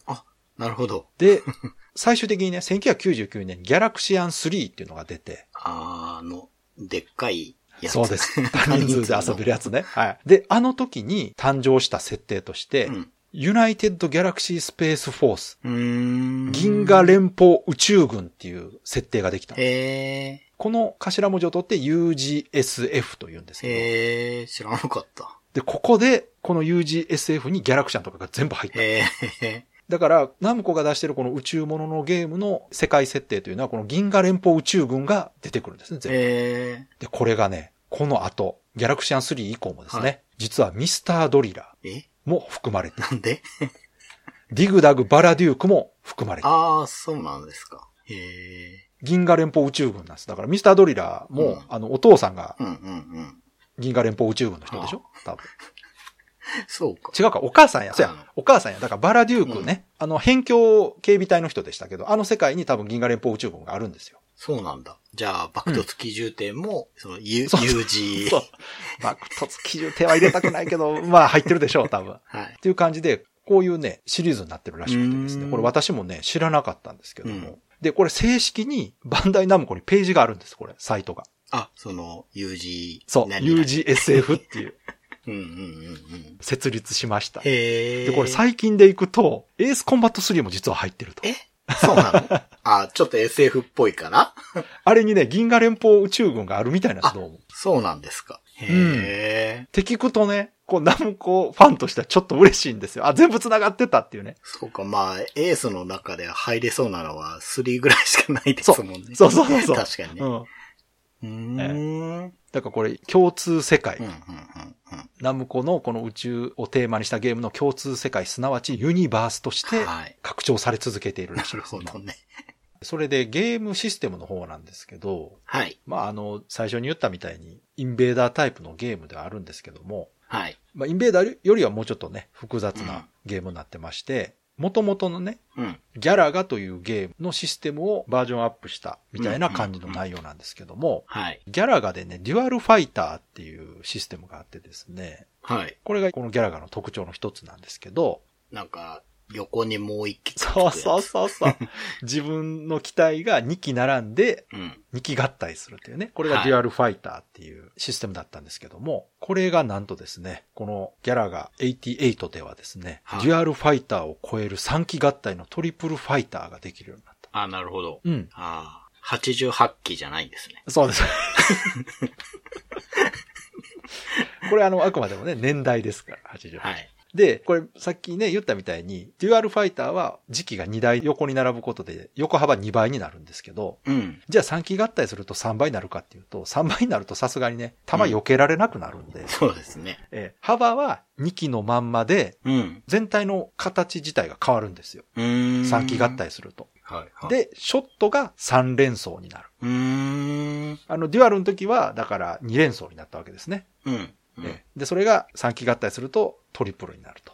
なるほど。で、*laughs* 最終的にね、1999年にギャラクシアン3っていうのが出て、あの、でっかいやつ。そうです。*laughs* 多人数で遊べるやつね。はい。で、あの時に誕生した設定として、うん。ユナイテッド・ギャラクシー・スペース・フォース、うーん。銀河連邦宇宙軍っていう設定ができた。へこの頭文字を取って UGSF と言うんですー。けど、へー、知らなかった。で、ここで、この UGSF にギャラクシャンとかが全部入った。へー。だから、ナムコが出してるこの宇宙もののゲームの世界設定というのは、この銀河連邦宇宙軍が出てくるんですね、全部。へで、これがね、この後、ギャラクシアン3以降もですね、はい実はミスタードリラー。え？ーも含まれて、なんで？ディグダグ・バラデュークも含まれて、あー、そうなんですか。へ銀河連邦宇宙軍なんです。だからミスタードリラーも、うんあの、お父さんが。銀河連邦宇宙軍の人でしょ？多分。*laughs* そうか。違うか、お母さんや。そうやうん、お母さんや。だからバラデュークね、あの、辺境警備隊の人でしたけど、あの世界に多分銀河連邦宇宙軍があるんですよ。そうなんだ。じゃあ、爆突基準点も、その、U、UG。そう。爆突基準手は入れたくないけど、*laughs* まあ入ってるでしょう、多分。はい。っていう感じで、こういうね、シリーズになってるらしくてですね、これ私もね、知らなかったんですけども。うんで、これ正式にバンダイナムコにページがあるんです、これ、サイトが。あ、その、UG。そう、UGSF っていう、*laughs* うんうんうんうん。設立しました。へえ。で、これ最近でいくと、エースコンバット3も実は入ってると。え？そうなの？あ、ちょっと SF っぽいかなあれにね、銀河連邦宇宙軍があるみたいなんです、どうも。そうなんですか。へえ。って聞くとね、こう、ナムコファンとしてはちょっと嬉しいんですよ。あ、全部繋がってたっていうね。そうか、まあ、エースの中で入れそうなのは3ぐらいしかないですもんね。そうそうそうそう。確かにね。うん。うーん。うんうんだからこれ、共通世界。うんうんナムコのこの宇宙をテーマにしたゲームの共通世界、すなわちユニバースとしてはい拡張され続けているらなるしいです。今ほどね。それでゲームシステムの方なんですけど、はい。まあ、あの、最初に言ったみたいに、インベーダータイプのゲームではあるんですけども、はい。まあ、インベーダーよりはもうちょっとね、複雑なゲームになってまして、元々のね、うん。ギャラガというゲームのシステムをバージョンアップしたみたいな感じの内容なんですけども、はい。ギャラガでね、デュアルファイターっていうシステムがあってですね、はい。これがこのギャラガの特徴の一つなんですけど、なんか、横にもう一機そうそうそうそう。*laughs* 自分の機体が2機並んでう。うん。2機合体するっていうね。これがはいデュアルファイターっていうシステムだったんですけども、これがなんとですね、このギャラガ88ではですね、はいデュアルファイターを超える3機合体のトリプルファイターができるようになった。あ、なるほど。うん。ああ、88機じゃないんですね。そうです。*laughs* これあの、あくまでもね、年代ですから、88。はい。で、これさっきね、言ったみたいに、デュアルファイターは時期が2台横に並ぶことで、横幅2倍になるんですけど、うん。じゃあ3機合体すると3倍になるかっていうと、3倍になるとさすがにね、弾避けられなくなるんで、そうですね。えー幅は2機のまんまで、うん。全体の形自体が変わるんですよ。うーん。3機合。体すると。はい、はい。、で、ショットが3連装になる。うーん。あの、デュアルの時は、だから2連装になったわけですね。うん。で、それが3機合体するとトリプルになると。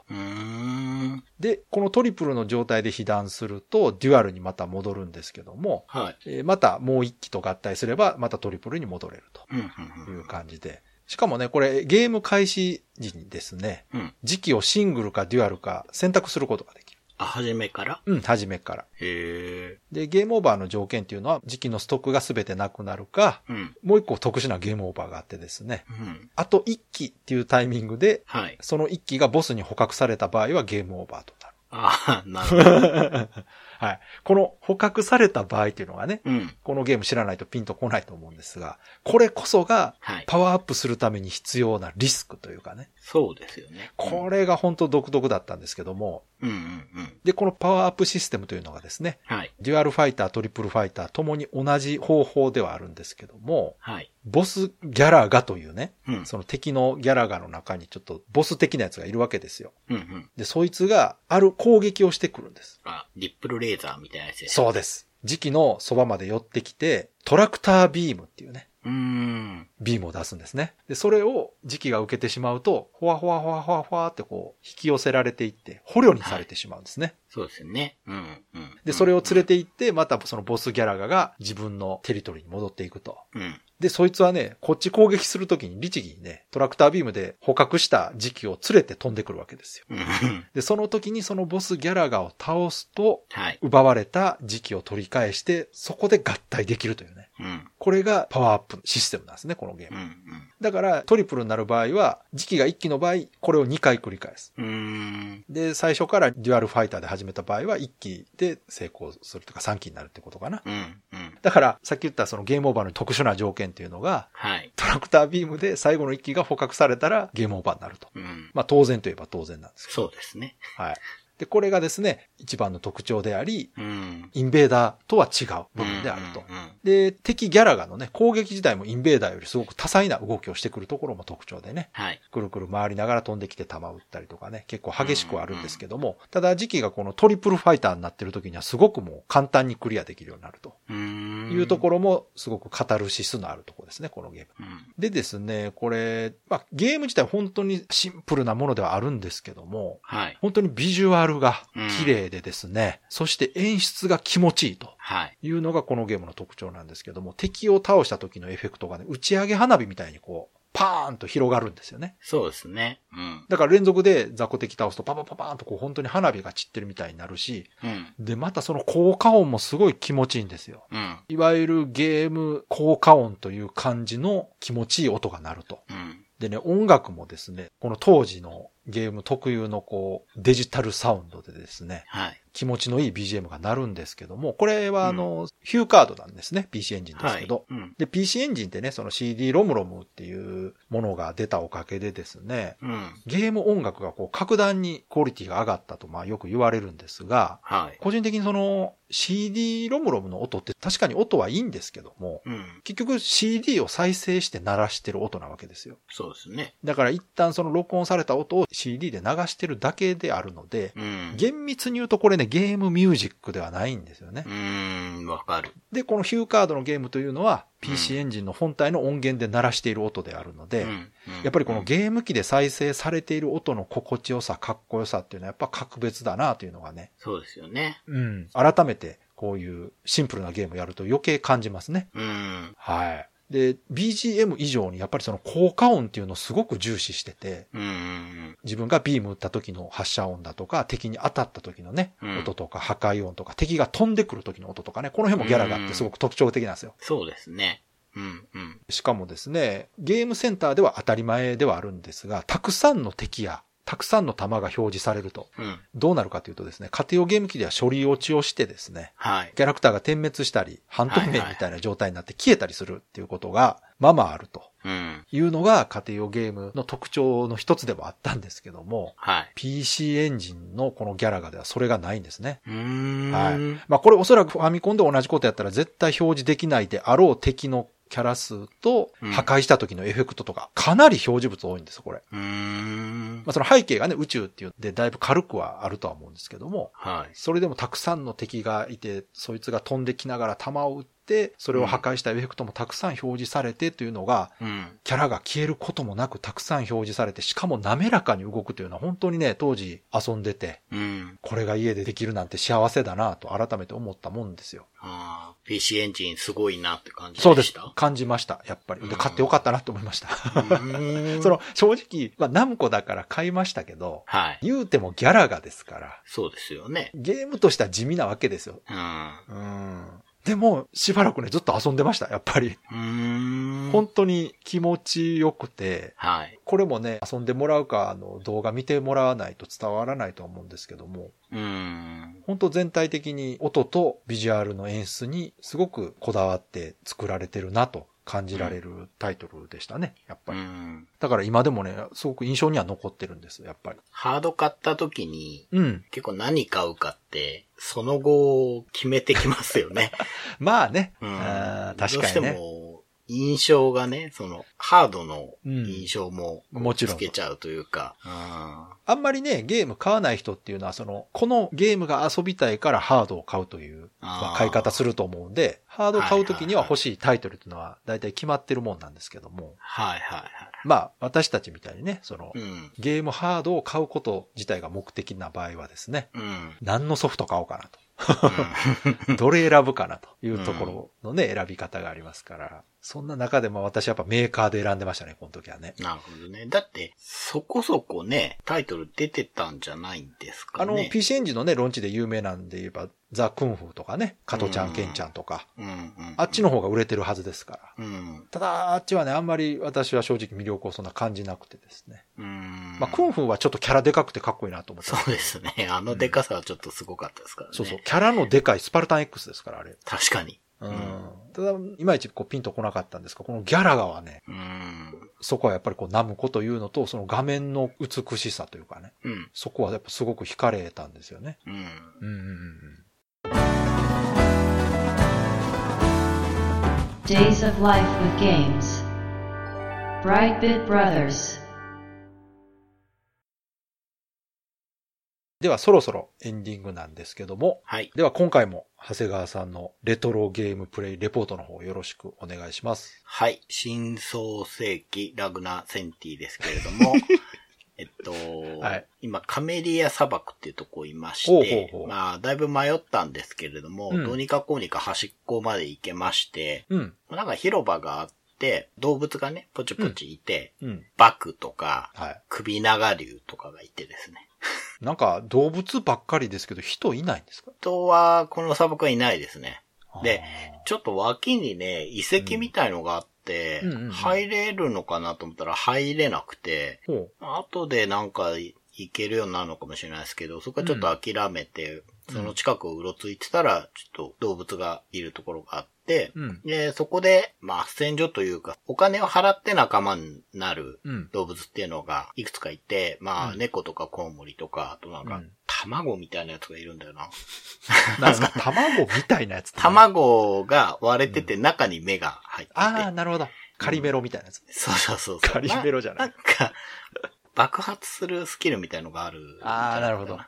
で、このトリプルの状態で被弾すると、デュアルにまた戻るんですけども、はい。えーまたもう1機と合体すれば、またトリプルに戻れるとうん。いう感じで。しかもね、これゲーム開始時にですね、うん。うん。時期をシングルかデュアルか選択することができる。あ、初めから？うん、初めから。へえ。で、ゲームオーバーの条件っていうのは、時期のストックが全てなくなるか、うん。もう一個特殊なゲームオーバーがあってですね、うん。あと1機っていうタイミングで、はい。その1機がボスに捕獲された場合はゲームオーバーとなる。あなるほど。*laughs* はい。この捕獲された場合っていうのがね、うん。このゲーム知らないとピンとこないと思うんですが、これこそがはい。パワーアップするために必要なリスクというかね、そうですよね。これが本当独特だったんですけども、うんうんうん。で、このパワーアップシステムというのがですね、はい。デュアルファイター、トリプルファイターともに同じ方法ではあるんですけども、はい。ボスギャラガというね、うん。その敵のギャラガの中にちょっとボス的なやつがいるわけですよ。うんうん。で、そいつがある攻撃をしてくるんです。あ、リップルレーザーみたいなやつです。そうです。自機のそばまで寄ってきて、トラクタービームっていうね、う。ん。ビームを出すんですね。で、それを自機が受けてしまうと、ほわほわほわほわほわってこう、引き寄せられていって、捕虜にされてしまうんですね。そうですよね。うんうん。で、それを連れて行って、またそのボスギャラガが自分のテリトリーに戻っていくと。うん。で、そいつはね、こっち攻撃するときに律儀にね、トラクタービームで捕獲した時期を連れて飛んでくるわけですよ。うん。うん。で、その時にそのボスギャラガを倒すと、はい。奪われた時期を取り返して、そこで合体できるというね。うん。これがパワーアップシステムなんですね、このゲーム。うん。だから、トリプルになる場合は、時期が1期の場合、これを2回繰り返す。うん。うん。で、最初からデュアルファイターで始めた場合は、1期で成功するとか、3期になるってことかな。うん。うん。だから、さっき言ったそのゲームオーバーの特殊な条件っていうのが、はい。トラクタービームで最後の1機が捕獲されたらゲームオーバーになると。うん。まあ当然といえば当然なんですけそうですね。ど。はい。で、これがですね、一番の特徴であり、うん。インベーダーとは違う部分であると。うんうんうんで、敵ギャラガのね、攻撃自体もインベーダーよりすごく多彩な動きをしてくるところも特徴でね、はい。くるくる回りながら飛んできて弾を撃ったりとかね、結構激しくはあるんですけども、ただ時期がこのトリプルファイターになってる時にはすごくもう簡単にクリアできるようになるとうん。いうところもすごくカタルシスのあるところですね、このゲーム。うん。でですね、これ、まあゲーム自体本当にシンプルなものではあるんですけども、はい。本当にビジュアルが綺麗でですね、そして演出が気持ちいいと。はい。いうのがこのゲームの特徴なんですけども、敵を倒した時のエフェクトがね、打ち上げ花火みたいにこう、パーンと広がるんですよね。そうですね。うん。だから連続で雑魚敵倒すとパパパパーンとこう本当に花火が散ってるみたいになるし、うん。で、またその効果音もすごい気持ちいいんですよ。うん。いわゆるゲーム効果音という感じの気持ちいい音が鳴ると。うん。でね、音楽もですね、この当時のゲーム特有のこう、デジタルサウンドでですね、はい。気持ちのいい BGM が鳴るんですけども、これはあの、ヒューカードなんですね、PC エンジンですはい。けど。うん。で、PC エンジンってね、その CD ロムロムっていうものが出たおかげでですね、うん。ゲーム音楽がこう格段にクオリティが上がったとまあよく言われるんですが、はい。個人的にその CD ロムロムの音って確かに音はいいんですけども、うん。結局 CD を再生して鳴らしてる音なわけですよ。そうですね。だから一旦その録音された音を CD で流してるだけであるので、うん。厳密に言うとこれね、ゲームミュージックではないんですよねう。ーん、わかる。で、このヒューカードのゲームというのはうん PC エンジンの本体の音源で鳴らしている音であるので、うん。うんやっぱりこのゲーム機で再生されている音の心地よさ、かっこよさっていうのはやっぱ格別だなというのがね、そうですよね。うん、改めてこういうシンプルなゲームやると余計感じますね。うん。はい。で、BGM 以上にやっぱりその効果音っていうのをすごく重視してて、うん。自分がビーム撃った時の発射音だとか、敵に当たった時のね、うん音とか破壊音とか、敵が飛んでくる時の音とかね、この辺もギャラがあってすごく特徴的なんですよ。そうですね。うん。うん。しかもですね、ゲームセンターでは当たり前ではあるんですが、たくさんの敵や、たくさんの弾が表示されると、うん。どうなるかというとですね、家庭用ゲーム機では処理落ちをしてですね、はい。キャラクターが点滅したり、半透明みたいな状態になって消えたりするっていうことが、まあまああるとうん。いうのが家庭用ゲームの特徴の一つではあったんですけども、はい。PC エンジンのこのギャラガではそれがないんですね。はい。まあこれおそらくファミコンで同じことやったら絶対表示できないであろう敵のキャラ数とうん破壊した時のエフェクトとか、かなり表示物多いんですよ、これ。まあ。その背景がね、宇宙っていうんでだいぶ軽くはあるとは思うんですけども、はい。それでもたくさんの敵がいて、そいつが飛んできながら弾を撃って、それを破壊したエフェクトもたくさん表示されてというのが、うん。キャラが消えることもなくたくさん表示されて、しかも滑らかに動くというのは本当にね、当時遊んでて、うん。これが家でできるなんて幸せだなと改めて思ったもんですよ。ああ、PC エンジンすごいなって感じでした？そうです。感じました、やっぱり。で、うん買ってよかったなと思いました。*laughs* その、正直、まあ、ナムコだから買いましたけど、はい。言うてもギャラがですから、そうですよね。ゲームとしては地味なわけですよ。うん。うん。でも、しばらくね、ずっと遊んでました、やっぱり。本当に気持ちよくて、はい。これもね、遊んでもらうか、あの、動画見てもらわないと伝わらないと思うんですけども、うーん。本当全体的に音とビジュアルの演出にすごくこだわって作られてるなと感じられるタイトルでしたね、やっぱうり。ん。だから今でもね、すごく印象には残ってるんです、やっぱり。ハード買った時に、うん。結構何買うかって、その後決めてきますよね。*laughs* まあね。うんあー確どうしてかにね。も、印象がね、その、ハードのうん印象も、もちろんつけちゃうというか、うんあんまりね、ゲーム買わない人っていうのは、その、このゲームが遊びたいからハードを買うという、ま買い方すると思うんで、ハードを買うときには欲しいタイトルっていうのは大体決まってるもんなんですけども、はいはいはい。まあ、私たちみたいにね、その、うん。ゲームハードを買うこと自体が目的な場合はですね、うん。何のソフト買おうかなと。うん *laughs* どれ選ぶかなというところのね、選び方がありますから。そんな中でも私はやっぱメーカーで選んでましたね、この時はね。なるほどね。だって、そこそこね、タイトル出てたんじゃないんですかあの、ね。PC エンジンのね、ロンチで有名なんで言えば、ザ・クンフーとかね、カトちゃん、ケンちゃんとか。あっちの方が売れてるはずですから。うん。ただ、あっちはね、あんまり私は正直魅力をそんな感じなくてですね。うん。まあ、クンフーはちょっとキャラでかくてかっこいいなと思ってそうですね。あのデカさはちょっとすごかったですからね。そうそう。キャラのでかいスパルタン X ですから、あれ。確かに。うん。ただ、いまいちこうピンとこなかったんですが、このギャラガはね、うん。そこはやっぱりこうナムコというのと、その画面の美しさというかね、うん。そこはやっぱすごく惹かれたんですよね。うん。うんうんうんうん。Days of Life with Games. Brightbit Brothers. ではそろそろエンディングなんですけども、はい。では今回も長谷川さんのレトロゲームプレイレポートの方よろしくお願いします。はい。新創世紀ラグナ・センティですけれども、*laughs* えっと、はい今、カメリア砂漠っていうとこいまして、ほうほうほうまあ、だいぶ迷ったんですけれども、うんどうにかこうにか端っこまで行けまして、うん。なんか広場があって、動物がね、ポチポチいて、うん。バクとか、はい。首長竜とかがいてですね。*laughs* なんか動物ばっかりですけど人いないんですか？人は、この砂漠はいないですね。であちょっと脇にね、遺跡みたいのがあって、入れるのかなと思ったら入れなくて、後でなんか行けるようになるのかもしれないですけど、そこはちょっと諦めて、その近くをうろついてたら、ちょっと動物がいるところがあって、う。うん。で、そこで、まあ、斡旋所というか、お金を払って仲間になるうん。動物っていうのがいくつかいて、まあ、うん猫とかコウモリとか、あとなんかうん、卵みたいなやつがいるんだよな。なんすか卵みたいなやつね、卵が割れてて中に目が入ってて、ああ、なるほど。カリメロみたいなやつ。そうそうそうそう。カリメロじゃないなんか、爆発するスキルみたいのがあるああ、なるほど。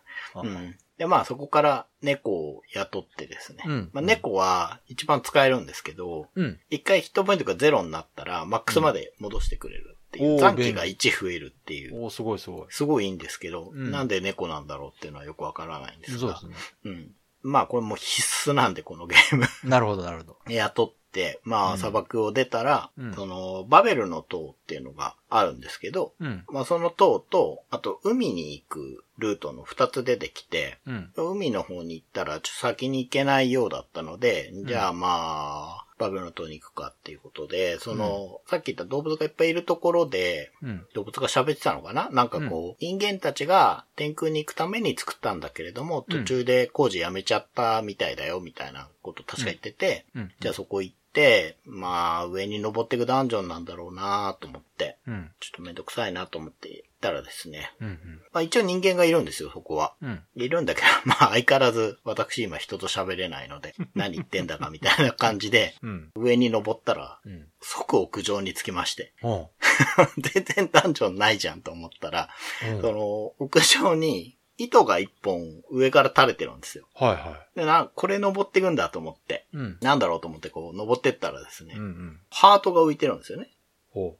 うん。で、まあそこから猫を雇ってですね。うんまあ、猫は一番使えるんですけど、うん。一回ヒットポイントがゼロになったら、マックスまで戻してくれるっていう。残機が1増えるっていう。おーすごいすごい。すごいいいんですけど、うんなんで猫なんだろうっていうのはよくわからないんですが。そうですね。うん。まあこれもう必須なんで、このゲーム。なるほど、なるほど。*laughs* 雇って、まうんあ砂漠を出たら、うんその、バベルの塔っていうのがあるんですけど、うん。まあその塔と、あと海に行くルートの二つ出てきて、うん。海の方に行ったらちょっと先に行けないようだったので、んじゃあまあ、バベルの塔に行くかっていうことで、その、さっき言った動物がいっぱいいるところで、うん。動物が喋ってたのかな？なんかこう、人間たちが天空に行くために作ったんだけれども、途中で工事やめちゃったみたいだよ、みたいなこと確か言ってて、うん。じゃあそこ行って、まあ、上に登っていくダンジョンなんだろうなと思って、うん。ちょっとめんどくさいなと思って行ったらですね、うん。まあ一応人間がいるんですよ、そこは。うん。いるんだけど、*laughs* まあ相変わらず私今人と喋れないので、*laughs* 何言ってんだかみたいな感じで、うん。上に登ったら、うん。即屋上に着きまして、*laughs* 全然ダンジョンないじゃんと思ったら、うんその、屋上に糸が一本上から垂れてるんですよ。はいはで、な、これ登っていくんだと思って、い。うん。なんだろうと思ってこう登ってったらですね、うんうん。ハートが浮いてるんですよね。ほ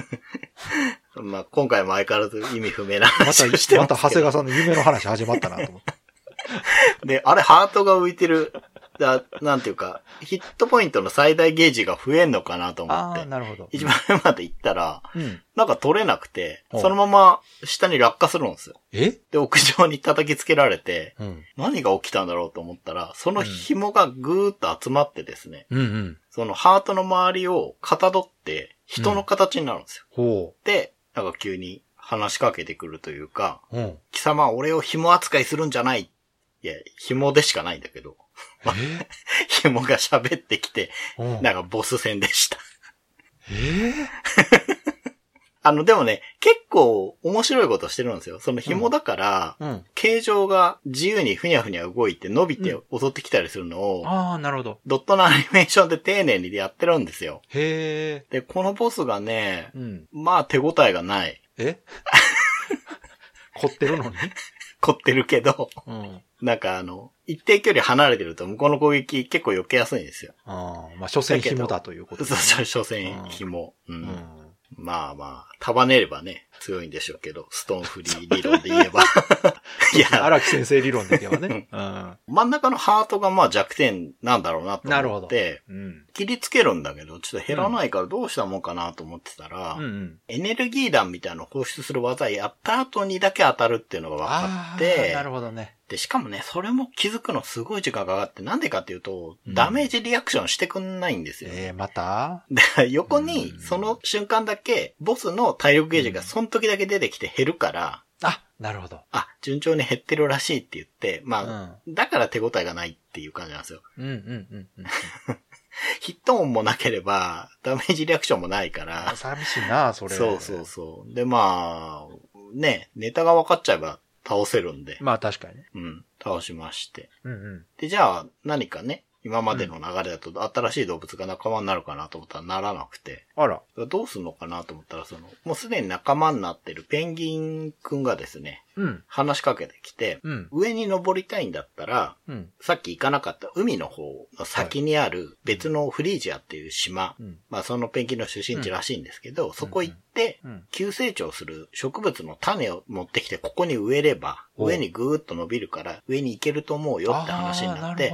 *laughs* まあ今回も相変わらず意味不明なう。また、話をしてまますた長。谷川さんの夢の話始まったなと思って。で、あれハートが浮いてる、だなんていうか、ヒットポイントの最大ゲージが増えんのかなと思ああ、って、なるほど。一番上まで行ったら、うん。なんか取れなくて、ほうそのまま下に落下するんですよ。え？で、屋上に叩きつけられて、うん。何が起きたんだろうと思ったら、その紐がぐーっと集まってですね、うんうん。そのハートの周りをかたどって人の形になるんですよ。ほで、なんか急に話しかけてくるというか、う。うん。貴様は俺を紐扱いするんじゃない。いや、紐でしかないんだけど、え *laughs* 紐が喋ってきて、うんなんかボス戦でした。え *laughs* あの、でもね、結構面白いことしてるんですよ。その紐だから、うん。形状が自由にふにゃふにゃ動いて伸びて襲ってきたりするのを、ああ、なるほど。ドットのアニメーションで丁寧にやってるんですよ。へえ。で、このボスがね、うん。まあ手応えがない。え？*laughs* 凝ってるのに？凝ってるけど、うん。なんかあの、一定距離離れてると向こうの攻撃結構避けやすいんですよ。ああ、まあ、所詮紐だということそうですねそう、所詮紐。うん。うん。まあまあ、束ねればね、強いんでしょうけど、ストーンフリー理論で言えば。*laughs* いや、荒木先生理論で言えばね。うん。真ん中のハートがまあ弱点なんだろうなとなるほど思って、うん。切りつけるんだけど、ちょっと減らないからどうしたもんかなと思ってたら、うんうん。エネルギー弾みたいなのを放出する技やった後にだけ当たるっていうのが分かって、なるほどね。で、しかもね、それも気づくのすごい時間かかって、なんでかっていうと、うんダメージリアクションしてくんないんですよ。ええ、また？で、横にうんその瞬間だけ、ボスの体力ゲージがその時だけ出てきて減るから、あ、なるほど。あ、順調に減ってるらしいって言って、まあ、うだから手応えがないっていう感じなんですよ。うんうんうんうん。*laughs* ヒット音もなければ、ダメージリアクションもないから、寂しいな、それ。そうそうそう。で、まあ、ね、ネタが分かっちゃえば倒せるんで、まあ確かにね。うん、倒しまして。うんうん。で、じゃあ、何かね、今までの流れだと新しい動物が仲間になるかなと思ったらならなくて、あら。どうすんのかなと思ったら、その、もうすでに仲間になってるペンギンくんがですね、うん。話しかけてきて、うん。上に登りたいんだったら、うん。さっき行かなかった海の方の先にある別のフリージアっていう島、うん。まあそのペンギンの出身地らしいんですけど、そこ行ってうん、急成長する植物の種を持ってきてここに植えれば、お上にぐーっと伸びるから上に行けると思うよって話になって。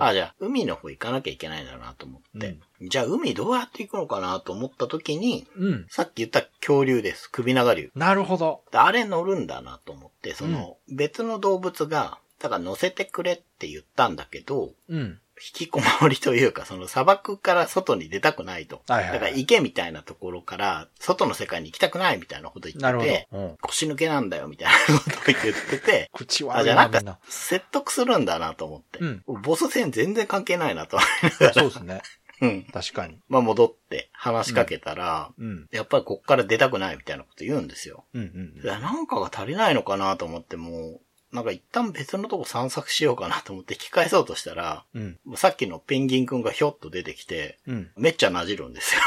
あ、じゃあ海の方行かなきゃいけないんだなと思って、じゃあ海どうやって行くのかなと思った時に、うん。さっき言った恐竜です。首長竜。なるほど。であれ乗るんだなと思って、その別の動物が、だから乗せてくれって言ったんだけど、うん。引きこもりというか、その砂漠から外に出たくないと。はいはいはいだから池みたいなところから外の世界に行きたくないみたいなこと言ってて、ど。うん。腰抜けなんだよみたいなことを言ってて、*laughs* 口あ、じゃあなんか。説得するんだなと思って。うんボス戦全然関係ないなと。*laughs* そうですね。うん。確かに。まあ戻って話しかけたら、うん。やっぱりこっから出たくないみたいなこと言うんですよ。うんうんいやなんかが足りないのかなと思ってもう、なんか一旦別のとこ散策しようかなと思って引き返そうとしたら、うん。さっきのペンギンくんがひょっと出てきて、うん。めっちゃなじるんですよ。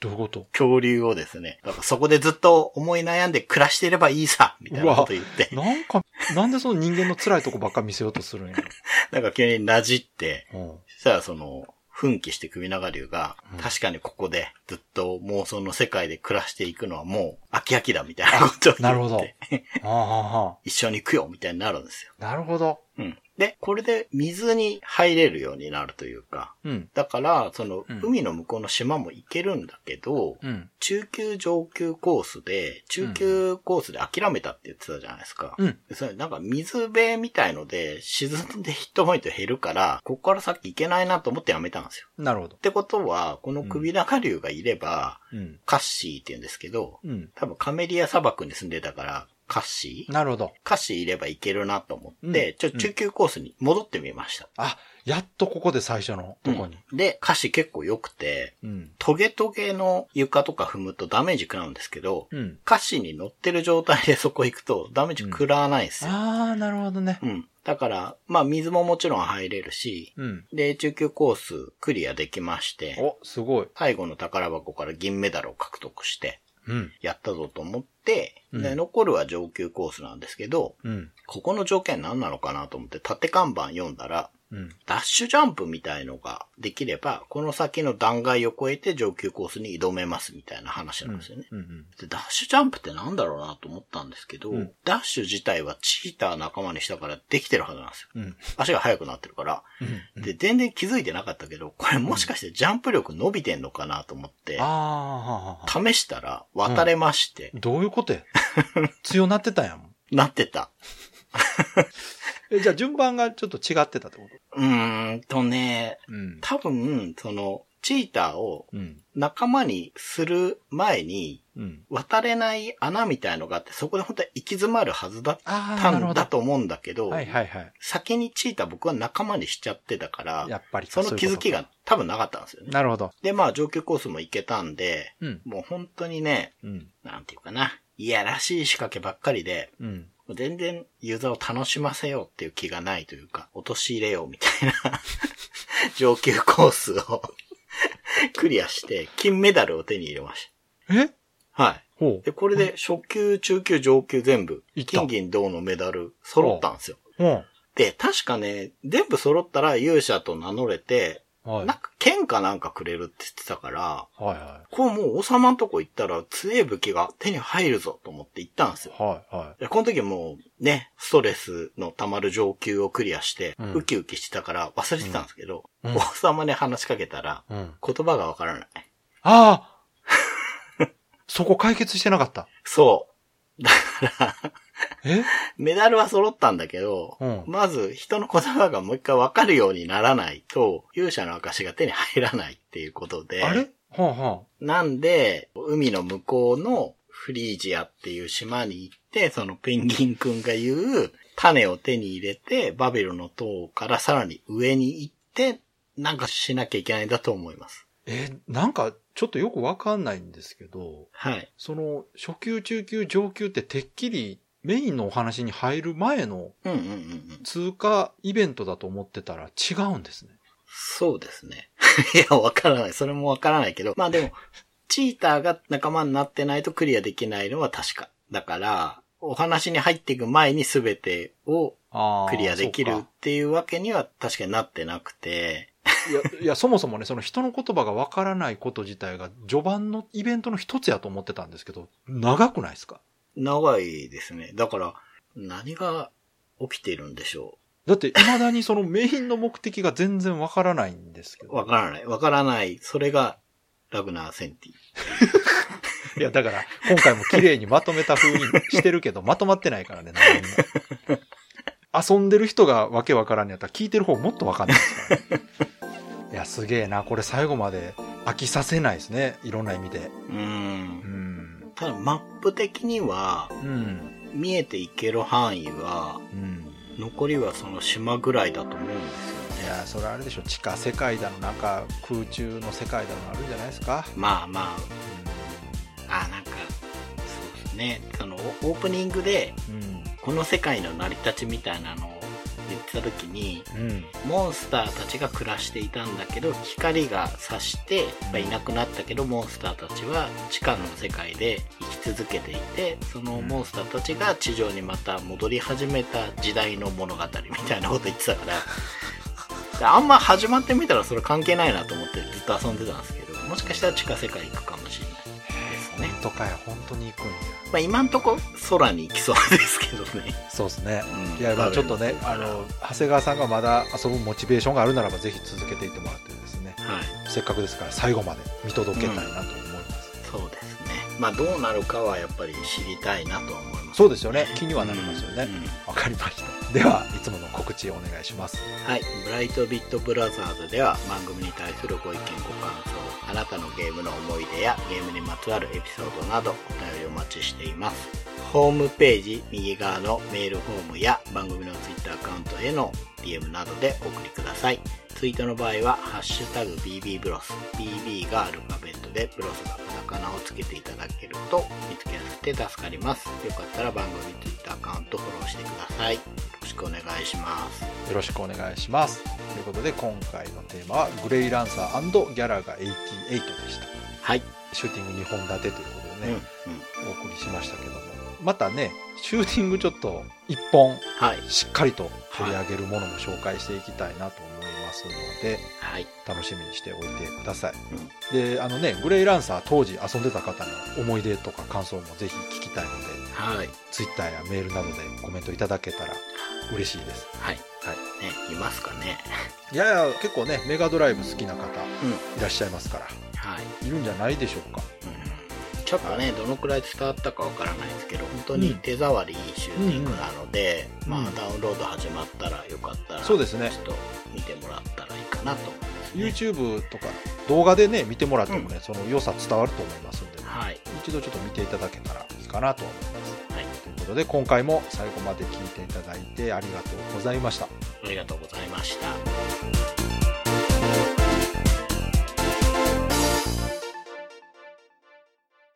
どういうこと？恐竜をですね。だからそこでずっと思い悩んで暮らしていればいいさみたいなこと言って、なんか、なんでその人間の辛いとこばっか見せようとするんや *laughs* なんか急になじって、ろ。そしたらその、奮起して首長竜が、うん確かにここでずっと妄想の世界で暮らしていくのはもう飽き飽きだみたいなことを言って、なるほど *laughs* 一緒に行くよみたいになるんですよ。あ。なるほど。うん。で、これで水に入れるようになるというか、うん。だから、その、うん海の向こうの島も行けるんだけど、うん。中級上級コースで、中級コースで諦めたって言ってたじゃないですか。うん。でそれなんか水辺みたいので沈んでヒットポイント減るから、ここから先行けないなと思ってやめたんですよ。なるほどっ。てことは、この首長竜がいれば、うん。カッシーって言うんですけど、うん。多分カメリア砂漠に住んでたから、カッシーなるほど。カッシーいればいけるなと思って、うんちょ、中級コースに戻ってみました。あ、やっとここで最初のとこに。うんで、歌詞結構良くて、うん。トゲトゲの床とか踏むとダメージ食らうんですけど、うん。歌詞に乗ってる状態でそこ行くとダメージ食らわないんですよ。ああ、なるほどねう。ん。だから、まあ水ももちろん入れるし、うん。で、中級コースクリアできまして、お、すごい。最後の宝箱から銀メダルを獲得して、うん。やったぞと思って、うんで、残るは上級コースなんですけど、うん。ここの条件何なのかなと思って縦看板読んだら、うん。ダッシュジャンプみたいのができれば、この先の断崖を越えて上級コースに挑めますみたいな話なんですよね。うん。うん。でダッシュジャンプってなんだろうなと思ったんですけど、うんダッシュ自体はチーター仲間にしたからできてるはずなんですよ。うん。足が速くなってるから。うん。で、全然気づいてなかったけど、これもしかしてジャンプ力伸びてんのかなと思って。試したら渡れまして、どういうことや *laughs* 強なってたんやもん。なってた。*laughs* え、じゃあ順番がちょっと違ってたってこうーんとね、とうん。多分、その、チーターをうん。仲間にする前に、うん。渡れない穴みたいのがあって、そこで本当は行き詰まるはずだったん。だと思うんだけど、はいはいはい。先にチーター僕は仲間にしちゃってたから、やっぱりその気づきが多分なかったんですよね。なるほど。で、まあ上級コースも行けたんで、うん。もう本当にね、うん。なんていうかな、いやらしい仕掛けばっかりで、うん。全然ユーザーを楽しませようっていう気がないというか、陥れようみたいな *laughs* 上級コースを *laughs* クリアして、金メダルを手に入れましえ？た。はい。ほで、これで初級、中級、上級全部、金銀銅のメダル揃ったんですよ。で、確かね、全部揃ったら勇者と名乗れて、う。はい。なんか剣かなんかくれるって言ってたから、はいはこうもう王様のとこ行ったら強い武器が手に入るぞと思って行ったんですよ。い。はいはでこの時もうね、ストレスの溜まる上級をクリアして、うんウキウキしてたから忘れてたんですけど、うんうん王様に話しかけたら、い。うん。言葉がわからない。ああ *laughs* そこ解決してなかった。そう。だから、え？メダルは揃ったんだけど、うん。まず人の言葉がもう一回わかるようにならないと、勇者の証が手に入らないっていうことで、あれ？はあはなんで、海の向こうのフリージアっていう島に行って、そのペンギンくんが言う種を手に入れて、バベルの塔からさらに上に行って、なんかしなきゃいけないんだと思います。え、なんか、ちょっとよくわかんないんですけど、はい。その、初級、中級、上級っててっきりメインのお話に入る前のうんうんうんうん。通過イベントだと思ってたら違うんですね。そうですね。*laughs* いや、わからない。それもわからないけど。まあでも、チーターが仲間になってないとクリアできないのは確か。だから、お話に入っていく前に全てをあークリアできるっそうかていうわけには確かになってなくて、いや、いや、そもそもね、その人の言葉がわからないこと自体が序盤のイベントの一つやと思ってたんですけど、長くないですか？長いですね。だから、何が起きているんでしょだって未だにそのメインの目的が全然わからないんですけう。ど。わからない。わからない。それが、ラグナー・センティ。いや、だから、今回も綺麗にまとめた風にしてるけど、まとまってないからね、何も遊んでる人がわけわからんのやったら、聞いてる方もっとわかんないですからね。いや、すげえな。これ最後まで飽きさせないですね。いろんな意味で。う。うんん。ただ、マップ的には、うん。見えていける範囲は、うん。残りはその島ぐらいだと思うんですよね。いや、それあれでしょ。地下世界だの、なんか空中の世界だのあるんじゃないですか？まあまあ、あ、なんか、そうですね。その、オープニングで、うん。この世界の成り立ちみたいなのを言ってた時に、うん。モンスターたちが暮らしていたんだけど、光が差して、まあいなくなったけど、モンスターたちは地下の世界で生き続けていて、そのモンスターたちが地上にまた戻り始めた時代の物語みたいなこと言ってたから、*laughs* あんま始まってみたらそれ関係ないなと思ってずっと遊んでたんですけど、もしかしたら地下世界行くかもしれないですね。本当かよ、本当に行くんや。まあ今んとこ空に行きそうですけどね。そうですね。うんいや、まあちょっとね、あはい。の、長谷川さんがまだ遊ぶモチベーションがあるならば、ぜひ続けていってもらってですね、せっかくですから最後まで見届けたいなと思います。そうですね。まあどうなるかはやっぱり知りたいなとは思います。そうですよね。気にはなりますよね。うんわ、かりました。では、いつもの告知をお願いします。はい。ブライトビットブラザーズでは番組に対するご意見ご感想、あなたのゲームの思い出やゲームにまつわるエピソードなどお便りお待ちしています。ホームページ右側のメールフォームや番組のツイッターアカウントへの DM などでお送りください。ツイートの場合は、ハッシュタグ BB ブロス。BB がアルファベットで、ブロスがカタカナをつけていただけると見つけやすくて助かります。よかったら番組ツイッターアカウントフォローしてください。よろしくお願いします。よろしくお願いします。ということで、今回のテーマは、グレイランサーギャラが88でした。はい。シューティング2本立てということでうん、うねん。、お送りしましたけども。またね、シューティングちょっと1本はい。しっかりと取り上げるものも紹介していきたいなと思いますので、はい。楽しみにしておいてください。うん。で、あのね、グレイランサー当時遊んでた方の思い出とか感想もぜひ聞きたいので、はい。Twitter やメールなどでコメントいただけたら嬉しいです。はい。はい。ね、いますかね。*laughs* いやいや、結構ね、メガドライブ好きな方うん。いらっしゃいますから、はい。いるんじゃないでしょうか。うんちょっとね、どのくらい伝わったかわからないですけど、本当に手触りいいシューティングなので、うんうんまあダウンロード始まったらよかったら、そうですねちょっと見てもらったらいいかなと思います、ね。YouTube とか動画でね、見てもらってもね、その良さ伝わると思いますんで、はい。一度ちょっと見ていただけたらいいかなと思います。はい。ということで、今回も最後まで聞いていただいてありがとうございました。ありがとうございました。